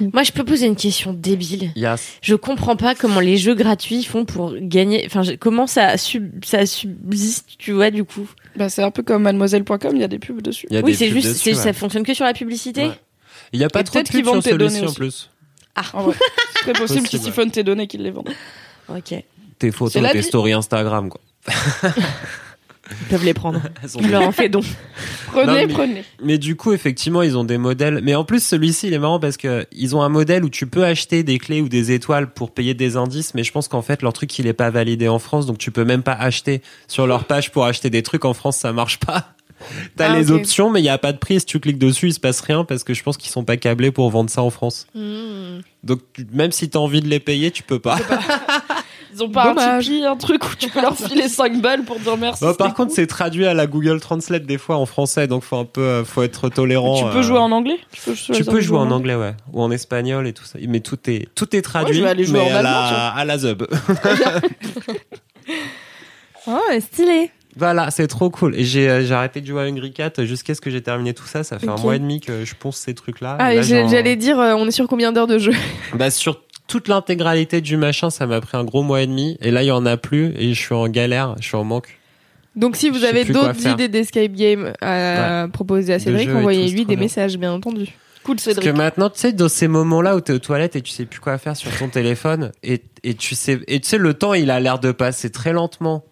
*laughs* Moi, je peux poser une question débile. Yes. Je comprends pas comment les jeux gratuits font pour gagner. Enfin, comment ça, sub- ça subsiste, tu vois, du coup. Bah, c'est un peu comme mademoiselle.com, il y a des pubs dessus. Oui, c'est juste, dessus, ouais. ça fonctionne que sur la publicité. Ouais. Il y a pas Et trop de pubs sur vendent tes données celui-ci en plus. Ah, En vrai. C'est très possible qu'ils siphonnent tes données qu'ils les vendent. ok. Tes photos, tes stories Instagram, quoi. *laughs* Ils peuvent les prendre. *laughs* Je leur en fais don. *laughs* Prenez, Non, mais- prenez. Mais du coup, effectivement, ils ont des modèles. Mais en plus, celui-ci, il est marrant parce que ils ont un modèle où tu peux acheter des clés ou des étoiles pour payer des indices. Mais je pense qu'en fait, leur truc, il est pas validé en France, donc tu peux même pas acheter sur leur page pour acheter des trucs. En France, ça marche pas. *laughs* T'as Ah, les options, mais il y a pas de prix. Si tu cliques dessus, il se passe rien parce que je pense qu'ils sont pas câblés pour vendre ça en France. Donc, tu- même si t'as envie de les payer, tu peux pas. Ils ont pas Dommage. un Tipeee, un truc où tu peux leur filer *laughs* 5 balles pour dire merci. Bon, par contre, cool. c'est traduit à la Google Translate des fois en français, donc faut un peu, euh, faut être tolérant. Tu peux euh, jouer en anglais? Tu peux, Tu peux jouer en anglais, ouais, ou en espagnol et tout ça. Mais tout est tout est traduit, je vais aller jouer mais en à, allemand, la, à la zub. *laughs* Oh, stylé. voilà, c'est trop cool. Et j'ai euh, arrêté de jouer à Hungry Cat jusqu'à ce que j'ai terminé tout ça. Ça fait un mois et demi que je ponce ces trucs-là. Ah, j'allais dire, euh, on est sur combien d'heures de jeu? Bah sur toute l'intégralité du machin, ça m'a pris un gros mois et demi. Et là, il y en a plus et je suis en galère, je suis en manque. Donc si vous avez d'autres idées d'escape game à proposer à Cédric, envoyez-lui des bien. messages, bien entendu. Cool, Parce que Cédric. maintenant, tu sais, dans ces moments-là où t'es aux toilettes et tu sais plus quoi faire sur ton téléphone, et, et tu sais, et tu sais, le temps, il a l'air de passer très lentement.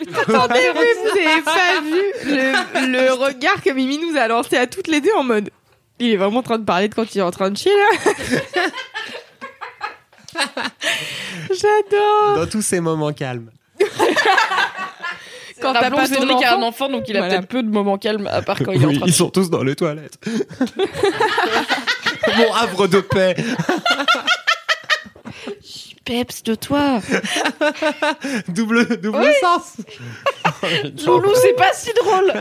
Attendez, oui, vous avez pas vu le, le regard que Mimi nous a lancé à toutes les deux en mode. Il est vraiment en train de parler de quand il est en train de chier là. *laughs* J'adore. Dans tous ces moments calmes. Quand t'as pas Cédric a un enfant. donc il a Voilà. peut-être peu de moments calmes, à part quand il est en train de ils sont tous dans les toilettes. *laughs* Mon havre de paix. Peps de toi. *laughs* Double, double sens. *laughs* Loulou, c'est pas si drôle.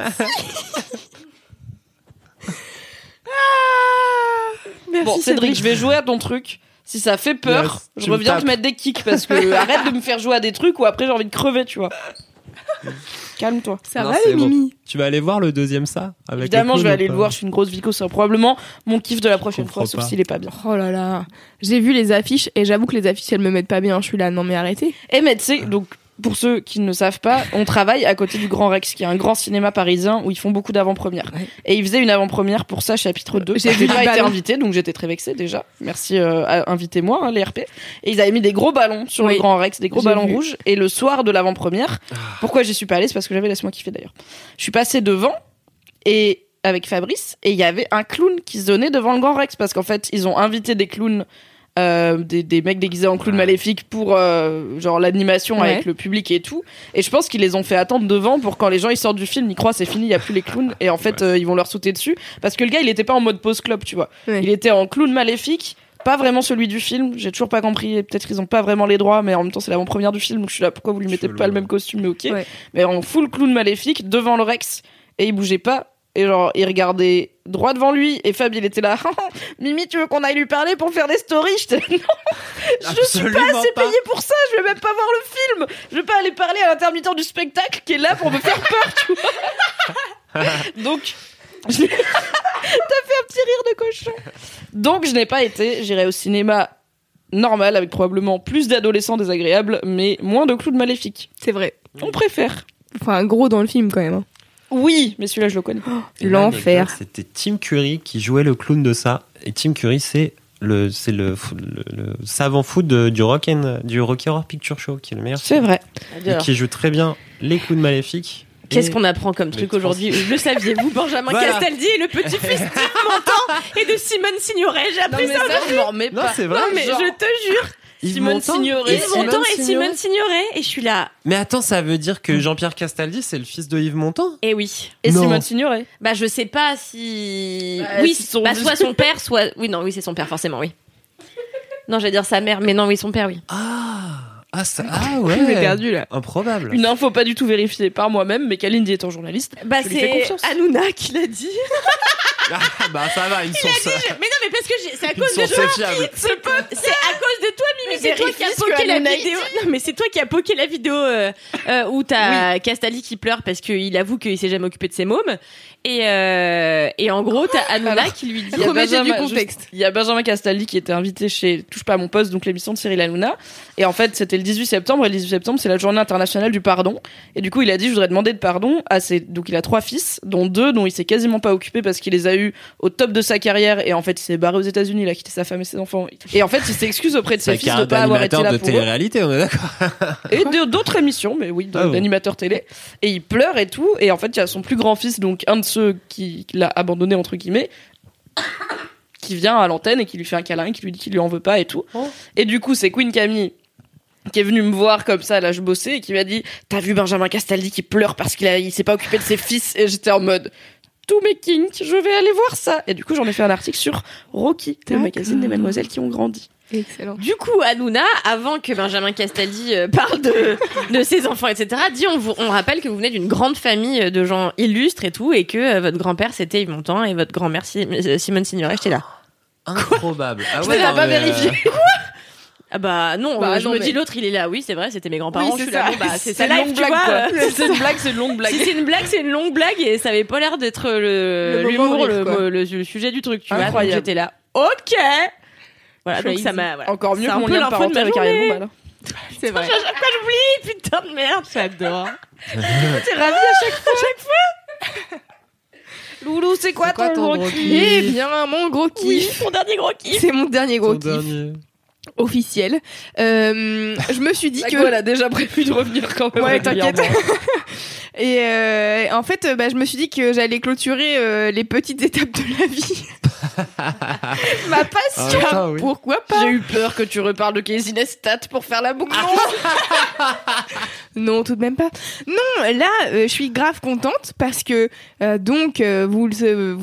Merci Bon, Cédric, je vais jouer à ton truc. Si ça fait peur, Yes, je reviens te mettre des kicks parce que *laughs* arrête de me faire jouer à des trucs où après j'ai envie de crever, tu vois. Calme-toi. Ça Non, va c'est les bon. Mimi Tu vas aller voir le deuxième ça avec Évidemment, je vais aller le pas voir. Je suis une grosse vico. C'est probablement mon kiff de la prochaine fois, sauf s'il est pas bien. Oh là là. J'ai vu les affiches et j'avoue que les affiches elles me mettent pas bien. Je suis là, non mais arrêtez. Et mais tu sais, donc pour ceux qui ne savent pas, on travaille à côté du Grand Rex, qui est un grand cinéma parisien où ils font beaucoup d'avant-premières. Et ils faisaient une avant-première pour ça, chapitre 2. J'ai pas été invitée, donc j'étais très vexée déjà. Merci, euh, à- invitez-moi, hein, les RP. Et ils avaient mis des gros ballons sur Oui. le Grand Rex, des gros ballons vu. rouges. Et le soir de l'avant-première, pourquoi j'y suis pas allée, c'est parce que j'avais laisse-moi kiffer d'ailleurs. Je suis passée devant et avec Fabrice et il y avait un clown qui se donnait devant le Grand Rex parce qu'en fait ils ont invité des clowns euh, des, des mecs déguisés en clowns maléfiques pour euh, genre l'animation Ouais. avec le public et tout. Et je pense qu'ils les ont fait attendre devant pour quand les gens ils sortent du film ils croient c'est fini il y a plus les clowns. Et en fait euh, ils vont leur sauter dessus. Parce que le gars il était pas en mode pause club tu vois. Ouais. il était en clown maléfique pas vraiment celui du film. J'ai toujours pas compris. Et peut-être qu'ils ont pas vraiment les droits mais en même temps c'est l'avant-première du film. Donc je suis là pourquoi vous lui mettez Chelou, pas le ouais. même costume? Mais ok. Ouais. mais en full clown maléfique devant le Rex. Et il bougeait pas et genre il regardait droit devant lui et Fab il était là *laughs* Mimi tu veux qu'on aille lui parler pour faire des stories? J'étais *laughs* là, non je suis pas assez pas. payé pour ça je vais même pas voir le film je vais pas aller parler à l'intermittent du spectacle qui est là pour me faire peur tu vois *laughs* donc je t'as fait un petit rire de cochon donc je n'ai pas été j'irai au cinéma normal avec probablement plus d'adolescents désagréables mais moins de clowns maléfiques C'est vrai. on préfère Enfin gros dans le film quand même. hein. Oui mais celui-là je le connais Et L'enfer. C'était Tim Curry qui jouait le clown de ça. Et Tim Curry, c'est le c'est le, fou- le, le savant fou de- du rock and, du Rocky Horror Picture Show qui est le meilleur C'est vrai. et qui joue très bien les clowns maléfiques. Qu'est-ce qu'on apprend comme truc aujourd'hui Le saviez-vous, Benjamin Voilà. Castaldi est le petit-fils d'Yves Montand et de Simone Signoret. J'ai Non, appris mais ça ça, aujourd'hui. je m'en remets Non, pas. c'est vrai. Non, mais Genre- je te jure. Yves Simone Montand Signoret. Yves Simone Montand et. Simone Signoret. Et je suis là. Mais attends, ça veut dire que Jean-Pierre Castaldi c'est le fils de Yves Montand? Eh oui. Et Non. Simone Signoret. Bah, je sais pas si. Bah, oui, si son- bah, soit son père, soit. Oui, non, oui, c'est son père, forcément, oui. Non, j'allais dire sa mère, mais non, oui, son père, oui. Ah ah ça ah ouais. *laughs* Je m'ai perdu là. Improbable. Une info pas du tout vérifiée par moi-même, mais Kalindi étant journaliste, Bah, je lui fais c'est confiance. Hanouna qui l'a dit. *laughs* Ah bah ça va une source. Mais non, mais parce que c'est à cause de toi. C'est à cause de toi, Mimi. Mais C'est toi qui as poké la vidéo. Non, mais c'est toi qui as poké la vidéo euh, euh, où t'as Castali qui pleure parce qu'il avoue qu'il s'est jamais occupé de ses mômes. Et, euh, et en gros, t'as *laughs* Hanouna Alors, qui lui dit. Il y a Remettez du Benjamin- contexte. juste- Il y a Benjamin Castaldi qui était invité chez Touche pas à mon poste, donc l'émission de Cyril Hanouna. Et en fait, c'était le 18 septembre, et le 18 septembre, c'est la journée internationale du pardon. Et du coup, il a dit, je voudrais demander de pardon à ses, donc il a trois fils, dont deux dont il s'est quasiment pas occupé parce qu'il les a eus au top de sa carrière, et en fait, il s'est barré aux États-Unis, il a quitté sa femme et ses enfants. Et en fait, il s'excuse auprès de ses fils de pas avoir été là de pour eux. télé-réalité, on est d'accord. *laughs* Et de- d'autres émissions, mais oui, Ah bon. d'animateurs télé. Et il pleure et tout. Et en fait, il y a son plus grand fils, donc un de ceux qui qui l'a abandonné, entre guillemets, qui vient à l'antenne et qui lui fait un câlin, qui lui dit qu'il lui en veut pas et tout. Et du coup, c'est Queen Camille qui est venue me voir comme ça, là je bossais, et qui m'a dit T'as vu Benjamin Castaldi qui pleure parce qu'il il s'est pas occupé de ses fils? Et j'étais en mode Tous mes kinks, je vais aller voir ça. Et du coup, j'en ai fait un article sur Rocky, le magazine des mademoiselles qui ont grandi. Excellent. Du coup, Hanouna, avant que Benjamin Castaldi euh, *laughs* parle de, de ses enfants, etc., dit on, vous, on rappelle que vous venez d'une grande famille de gens illustres et tout, et que euh, votre grand-père c'était Yves Montand et votre grand-mère Si- euh, Simone Signoret, j'étais là. Improbable. Ah Je non, pas mais, vérifié. *laughs* euh, Ah bah non, Bah euh, je non, me mais- dis l'autre il est là, oui c'est vrai, c'était mes grands-parents, Oui, je c'est suis là, ça. bon, bah c'est ça une live, longue tu blague, vois. quoi. euh, *laughs* C'est une blague, c'est une longue blague. Si c'est une blague, c'est une longue blague et ça avait pas l'air d'être le Le moment l'humour, le, quoi. le- le sujet du truc, tu vois. Donc Incroyable. j'étais là, ok. Voilà, donc ça m'a. Voilà. Encore mieux C'est que un mon peu lien de avec. Ariel Dombal. *laughs* C'est vrai. À chaque fois j'oublie, putain de merde, j'adore. *laughs* T'es ravie à chaque fois, chaque fois? Loulou, c'est quoi, quoi ton, ton gros gros kiff? Eh bien, mon gros Oui, kiff. mon dernier gros kiff. C'est mon dernier gros ton kiff dernier. officiel. Euh, je me suis dit que elle a déjà prévu de revenir quand même. Ouais, t'inquiète. *laughs* Et euh, en fait, bah, je me suis dit que j'allais clôturer euh, les petites *laughs* étapes de la vie. *laughs* Ma passion. Ah, ça, oui. Pourquoi pas? J'ai eu peur que tu reparles de Casey Neistat pour faire la boucle. *laughs* Non, tout de même pas. Non, là, euh, je suis grave contente parce que euh, donc euh, vous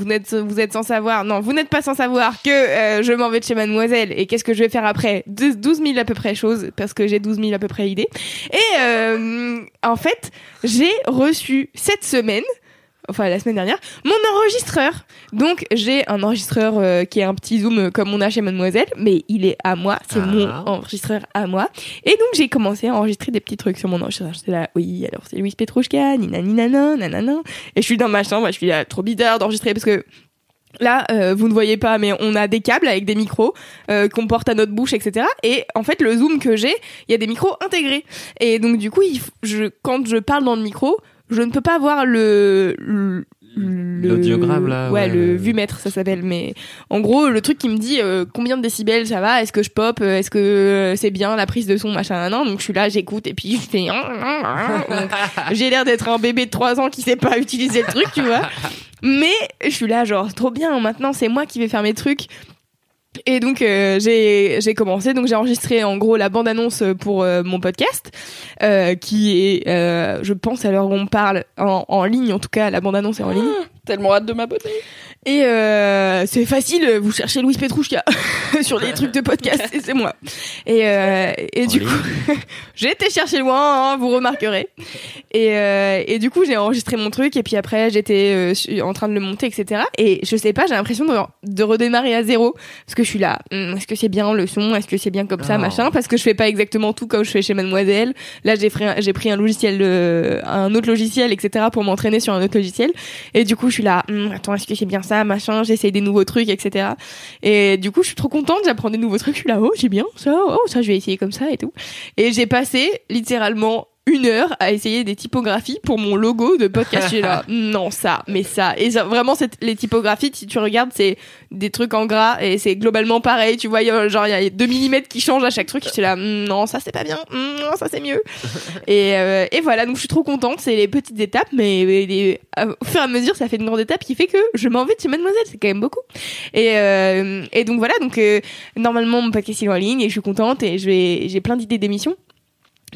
n'êtes vous êtes sans savoir. Non, vous n'êtes pas sans savoir que euh, je m'en vais de chez Mademoiselle et qu'est-ce que je vais faire après? 12 12 000 à peu près choses parce que j'ai 12 000 à peu près idées. Et euh, en fait, j'ai reçu cette semaine enfin la semaine dernière, mon enregistreur. Donc j'ai un enregistreur euh, qui est un petit zoom euh, comme on a chez Mademoiselle, mais il est à moi, c'est Ah. mon enregistreur à moi. Et donc j'ai commencé à enregistrer des petits trucs sur mon enregistreur. J'étais là, oui, alors c'est Louis Petrouchka, ninani nanan, nanana. Et je suis dans ma chambre, je suis là, trop bizarre d'enregistrer parce que Là, euh, vous ne voyez pas, mais on a des câbles avec des micros euh, qu'on porte à notre bouche, etc. Et en fait, le zoom que j'ai, il y a des micros intégrés. Et donc, du coup, il f- je, quand je parle dans le micro, je ne peux pas voir le, L'audiogramme, là, ouais, ouais, le vumètre ça s'appelle. Mais en gros le truc qui me dit euh, combien de décibels ça va? Est-ce que je pop? Euh, est-ce que euh, c'est bien la prise de son machin nan. donc je suis là j'écoute et puis je fais Donc, *laughs* j'ai l'air d'être un bébé de 3 ans qui sait pas utiliser le truc tu vois. Mais je suis là genre trop bien maintenant c'est moi qui vais faire mes trucs et donc euh, j'ai commencé. Donc j'ai enregistré en gros la bande annonce pour euh, mon podcast euh, qui est je pense à l'heure où on parle en, ligne. En tout cas la bande annonce est en ligne. Tellement hâte de m'abonner. Et euh, c'est facile vous cherchez Louis Petrouchka *laughs* sur les trucs de podcast et c'est moi. Et euh, et du coup *laughs* j'ai été chercher loin hein, vous remarquerez. Et euh, et du coup j'ai enregistré mon truc et puis après j'étais euh, en train de le monter etc et je sais pas j'ai l'impression de, de redémarrer à zéro. Parce que je suis là Hum, est-ce que c'est bien le son? Est-ce que c'est bien comme ça Oh. machin? Parce que je fais pas exactement tout comme je fais chez Mademoiselle. Là j'ai pris j'ai pris un logiciel euh, un autre logiciel etc pour m'entraîner sur un autre logiciel. Et du coup je suis là Hum, attends est-ce que c'est bien ça? Machin j'essaye des nouveaux trucs etc et du coup je suis trop contente j'apprends des nouveaux trucs je suis là oh c'est bien ça oh ça je vais essayer comme ça et tout. Et j'ai passé littéralement une heure à essayer des typographies pour mon logo de podcast. J'ai là, *laughs* non, ça, mais ça. Et ça, vraiment, c'est- les typographies, si tu regardes, c'est des trucs en gras et c'est globalement pareil. Tu vois, il y a- genre, il y a 2 mm qui changent à chaque truc. J'étais là, Mm, non, ça c'est pas bien, Mm, non, ça c'est mieux. *laughs* et, euh, et voilà, donc je suis trop contente. C'est les petites étapes, mais les- euh, au fur et à mesure, ça fait une grande étape qui fait que je m'en vais de chez Mademoiselle. C'est quand même beaucoup. Et, euh, et donc voilà, donc euh, normalement mon podcast est en ligne et je suis contente et je vais, j'ai plein d'idées d'émissions.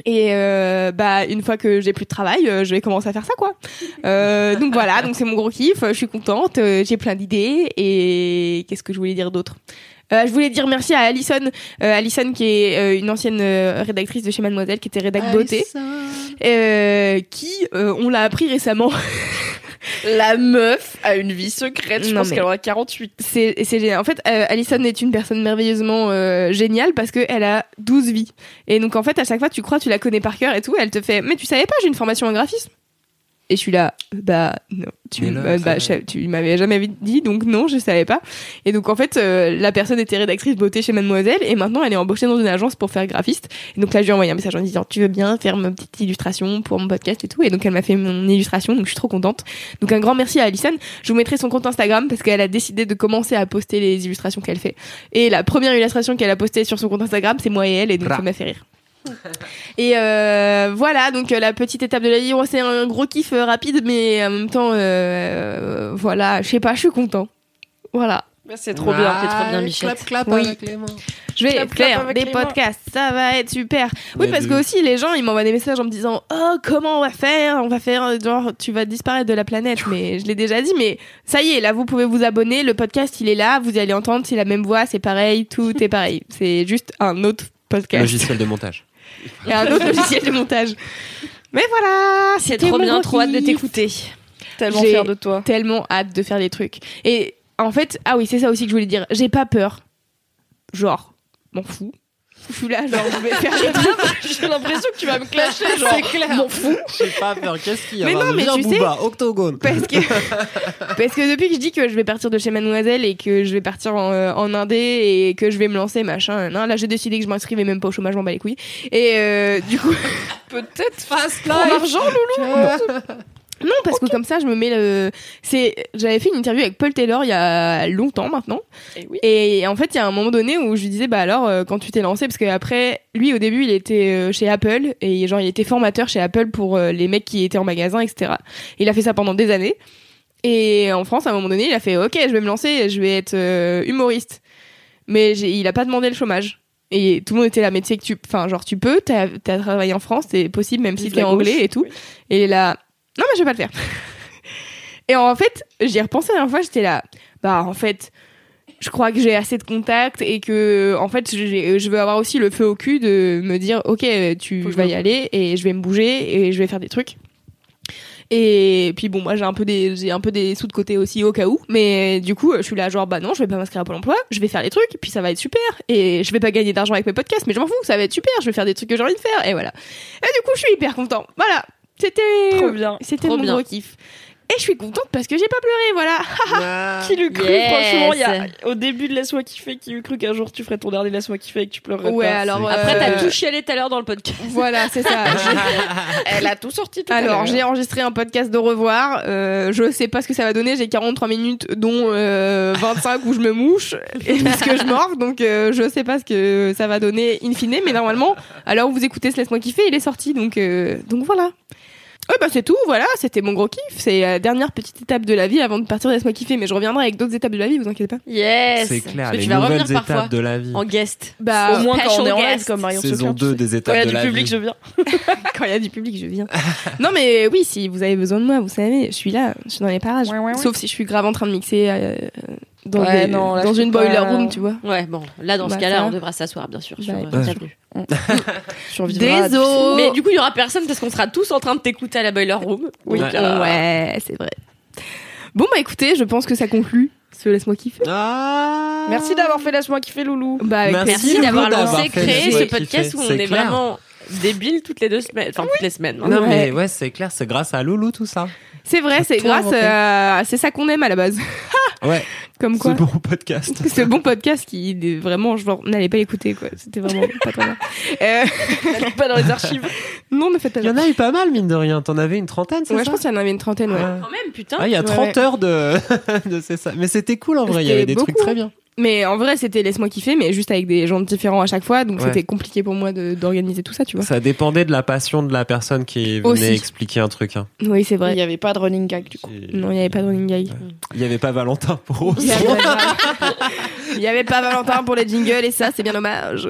Et euh, bah une fois que j'ai plus de travail, euh, je vais commencer à faire ça quoi. Euh, donc voilà, donc c'est mon gros kiff. Je suis contente, euh, j'ai plein d'idées et qu'est-ce que je voulais dire d'autre? Euh, je voulais dire merci à Alison, euh, Alison qui est une ancienne rédactrice de chez Mademoiselle, qui était rédac beauté, euh, qui, euh, on l'a appris récemment, *laughs* La meuf a une vie secrète. Je Non, pense qu'elle aura 48. c'est c'est génial. En fait, euh, Alison est une personne merveilleusement euh, géniale parce qu'elle a 12 vies. Et donc, en fait, à chaque fois, tu crois, tu la connais par cœur et tout. Elle te fait, mais tu savais pas, j'ai une formation en graphisme. Et je suis là, bah non, tu, là, bah, ça- bah, je- tu m'avais jamais dit, donc non, je savais pas. Et donc en fait, euh, la personne était rédactrice beauté chez Mademoiselle et maintenant elle est embauchée dans une agence pour faire graphiste. Et donc là, je lui ai envoyé un message en disant, tu veux bien faire ma petite illustration pour mon podcast et tout. Et donc elle m'a fait mon illustration, donc je suis trop contente. Donc un grand merci à Alison. Je vous mettrai son compte Instagram parce qu'elle a décidé de commencer à poster les illustrations qu'elle fait. Et la première illustration qu'elle a postée sur son compte Instagram, c'est moi et elle, et donc Bra. ça m'a fait rire. *laughs* Et euh, voilà, donc euh, la petite étape de la vie, c'est un gros kiff euh, rapide, mais en même temps, euh, voilà, je sais pas, je suis content. Voilà. C'est trop bien. c'est trop bien, Bichette. Clap, clap Oui. avec les mains. Je vais Clap, clap faire avec des podcasts, ça va être super. Oui, Mais parce de- que aussi les gens ils m'envoient des messages en me disant oh comment on va faire, on va faire euh, genre tu vas disparaître de la planète. Mais je l'ai déjà dit, mais ça y est, là vous pouvez vous abonner, le podcast il est là, vous allez entendre, c'est la même voix, c'est pareil, tout est pareil. C'est juste un autre podcast Logiciel de montage. Et un autre logiciel de montage. Mais voilà, C'est trop bien, trop hâte de t'écouter. Tellement fière de toi. Tellement hâte de faire des trucs. Et en fait, ah oui, c'est ça aussi que je voulais dire. J'ai pas peur. Genre, m'en fous. Je suis là, genre, je vais faire *laughs* des trucs. J'ai l'impression que tu vas me clasher. Genre, m'en fous. J'ai pas peur. Qu'est-ce qu'il y a Mais non, mais tu sais- octogone. Parce que, *laughs* parce que depuis que je dis que je vais partir de chez Mademoiselle et que je vais partir en, euh, en Indé et que je vais me lancer, machin, nan, là j'ai décidé que je m'inscrivais même pas au chômage, je m'en bats les couilles. Et euh, du coup, *laughs* Peut-être Fast pour l'argent, Loulou. Non, parce que comme ça je me mets le. C'est, j'avais fait une interview avec Paul Taylor il y a longtemps maintenant. Et oui. Et en fait, il y a un moment donné où je lui disais, bah alors, euh, quand tu t'es lancé, parce qu'après, lui, au début, il était euh, chez Apple, et genre, il était formateur chez Apple pour euh, les mecs qui étaient en magasin, etc. Il a fait ça pendant des années. Et en France, à un moment donné, il a fait, ok, je vais me lancer, je vais être euh, humoriste. Mais il a pas demandé le chômage. Et tout le monde était là, mais tu sais que tu, enfin, genre, tu peux, t'as as travaillé en France, c'est possible, même si t'es la anglais et tout. Oui. Et là, non, mais je vais pas le faire. et en fait, j'y ai repensé la dernière fois, j'étais là, bah, en fait, je crois que j'ai assez de contacts et que, en fait, je veux avoir aussi le feu au cul de me dire, ok, tu vas y aller et je vais me bouger et je vais faire des trucs. Et puis bon, moi j'ai un peu des j'ai un peu des sous de côté aussi au cas où, mais du coup je suis là genre bah non, je vais pas m'inscrire à Pôle Emploi, je vais faire les trucs, puis ça va être super. Et je vais pas gagner d'argent avec mes podcasts, mais je m'en fous, ça va être super. Je vais faire des trucs que j'ai envie de faire et voilà. Et du coup je suis hyper content. Voilà, c'était Trop bien. c'était mon bien. gros kiff. Et je suis contente parce que j'ai pas pleuré, voilà. *laughs* Qui l'eût cru, Yes. franchement, il y a, au début de Laisse-moi kiffer, qui eût cru qu'un jour tu ferais ton dernier Laisse-moi kiffer et que tu pleurerais Ouais, pas. alors Après, euh, t'as tout chialé tout à l'heure dans le podcast. Voilà, c'est ça. *laughs* Elle a tout sorti tout à Alors, j'ai enregistré un podcast de revoir. Euh, je sais pas ce que ça va donner. J'ai 43 minutes, dont euh, 25 où je me mouche et *laughs* parce que je mords. Donc, euh, je sais pas ce que ça va donner in fine. Mais normalement, alors vous écoutez ce Laisse-moi kiffer, il est sorti. Donc, euh, donc voilà. Ouais, bah c'est tout, voilà, c'était mon gros kiff. C'est la dernière petite étape de la vie avant de partir de Laisse-moi kiffer. Mais je reviendrai avec d'autres étapes de la vie, vous inquiétez pas. Yes. C'est clair, les tu vas revenir nouvelles parfois étapes de la vie. en guest. Bah, Au moins quand on est en guest. comme Marion Saison Sophia, tu 2 sais. des Quand étapes il y a de du la public, vie. je viens. *laughs* quand il y a du public, je viens. non, mais oui, si vous avez besoin de moi, vous savez, je suis là, je suis dans les parages. Ouais, ouais, ouais. Sauf si je suis grave en train de mixer euh, dans, Ouais, des- non, là, dans une boiler pas. room, tu vois. Ouais, bon, là, dans ce Bah, cas-là, ça. on devra s'asseoir, bien sûr. Sur, Bah, euh, bien bienvenue. *laughs* Survivra. Désolé. Mais du coup, il y aura personne parce qu'on sera tous en train de t'écouter à la boiler room. Oui, Donc, Ouais. euh, Ouais, c'est vrai. Bon, bah écoutez, je pense que ça conclut ce Laisse-moi kiffer. Ah Merci d'avoir fait Laisse-moi kiffer, Loulou. Bah, avec Merci. D'avoir lancé, créé ce podcast où on est vraiment débile toutes les deux semaines. Enfin, toutes les semaines. hein. Non, Ouais. mais ouais, c'est clair, c'est grâce à Loulou tout ça. C'est vrai, c'est grâce à... C'est ça qu'on aime à la base. Ouais. *laughs* Comme quoi. Ce bon podcast. *laughs* Ce bon podcast qui est vraiment, genre, n'allez pas l'écouter, quoi. C'était vraiment *laughs* pas très bien. Euh, pas dans les archives. *laughs* non, ne faites pas Il y en a eu pas mal, mine de rien. T'en avais une trentaine, c'est Ouais, ça je pense qu'il y en avait une trentaine, ouais. Ouais. Quand même, putain. Ah, il y a Ouais, 30 ouais. heures de, de c'est ça. Mais c'était cool en vrai, il y avait des trucs très bien. Mais en vrai, c'était laisse-moi kiffer, mais juste avec des gens différents à chaque fois, donc Ouais. c'était compliqué pour moi de- d'organiser tout ça, tu vois. Ça dépendait de la passion de la personne qui venait Aussi. expliquer un truc. hein. Oui, c'est Il vrai. n'y avait pas de running gag du coup. Non, il n'y avait pas de running gag. Il y avait pas Valentin pour Il Il y avait pas Valentin pour les jingles et ça, c'est bien dommage.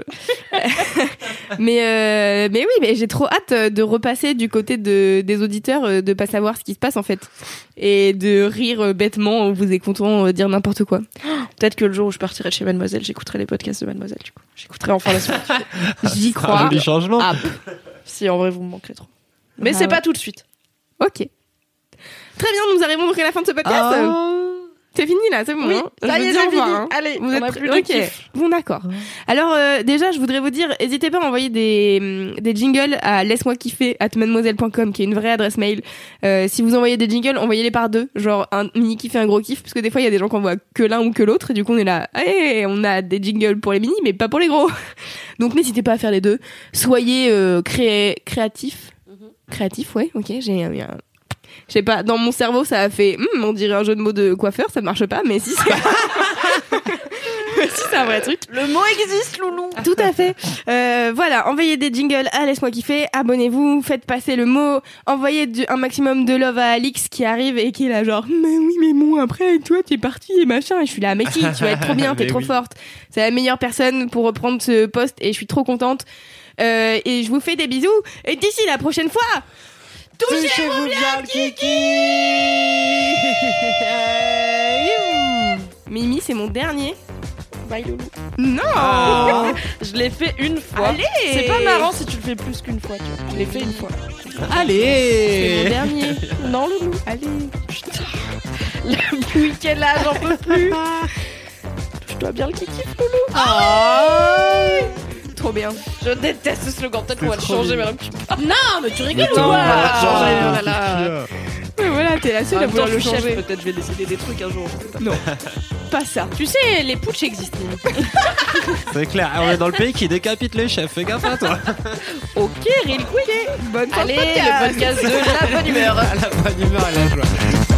*laughs* mais euh, mais oui, mais j'ai trop hâte euh, de repasser du côté de, des auditeurs, euh, de pas savoir ce qui se passe en fait, et de rire bêtement en vous écoutant dire n'importe quoi. *gasps* Peut-être que le jour où je partirai de chez Mademoiselle, j'écouterai les podcasts de Mademoiselle du coup. J'écouterai enfin la suite. *laughs* J'y un crois. joli changement. Ah, si en vrai vous me manquerez trop. Mais Ah c'est ouais. pas tout de suite. ok. Très bien, nous arrivons donc à la fin de ce podcast. Ah. C'est fini là, c'est bon. Oui, hein ça y est, c'est fini. hein. Allez, Vous on êtes a plus de Ok. kiff. Bon, d'accord. Alors, euh, déjà, je voudrais vous dire, n'hésitez pas à envoyer des, hum, des jingles à laisse-moi kiffer at mademoiselle.com, qui est une vraie adresse mail. Euh, si vous envoyez des jingles, envoyez-les par deux. Genre, un mini kiff et un gros kiff, parce que des fois, il y a des gens qui envoient que l'un ou que l'autre, et du coup, on est là, hey, on a des jingles pour les mini, mais pas pour les gros. *laughs* Donc, n'hésitez pas à faire les deux. Soyez euh, créatifs. Créatif, ouais, ok, j'ai un- un je sais pas, dans mon cerveau, ça a fait, Hum, on dirait un jeu de mots de coiffeur, ça ne marche pas, mais si *laughs* si c'est un vrai truc. Le mot existe, loulou. Tout à fait. Euh, voilà, envoyez des jingles à Laisse-moi kiffer, abonnez-vous, faites passer le mot, envoyez du- un maximum de love à Alix qui arrive et qui est là genre, mais oui, mais bon, après, toi, t'es parti et machin. Et je suis là, mais qui, tu vas être trop bien, *laughs* t'es trop oui. forte. C'est la meilleure personne pour reprendre ce poste et je suis trop contente. Euh, et je vous fais des bisous. Et d'ici la prochaine fois, touchez-vous bien, Kiki *laughs* Mimi, c'est mon dernier. Bye loulou. Non Ah. *laughs* Je l'ai fait une fois. Allez C'est pas marrant si tu le fais plus qu'une fois, tu vois. Je l'ai fait une fois. C'est mon Allez dernier. *laughs* Non, loulou. Allez. Putain. La bouille qu'elle a, j'en peux plus. Je dois bien le kiki, loulou. Ah. Trop bien. Je déteste ce slogan. Peut-être qu'on va le changer, mais Non, mais tu rigoles ou Non, on quoi va le changer, Oh le là là. Ouais, voilà, t'es la En seule à vouloir le changer. peut-être je vais décider des trucs un jour. Non, pas ça. Tu sais, les putsch existent. *laughs* C'est clair, on est dans le pays qui décapite les chefs, fais gaffe à toi. *laughs* Ok, real quick. Bonne Allez, podcast. le podcast de la bonne *laughs* humeur. La bonne humeur et la joie.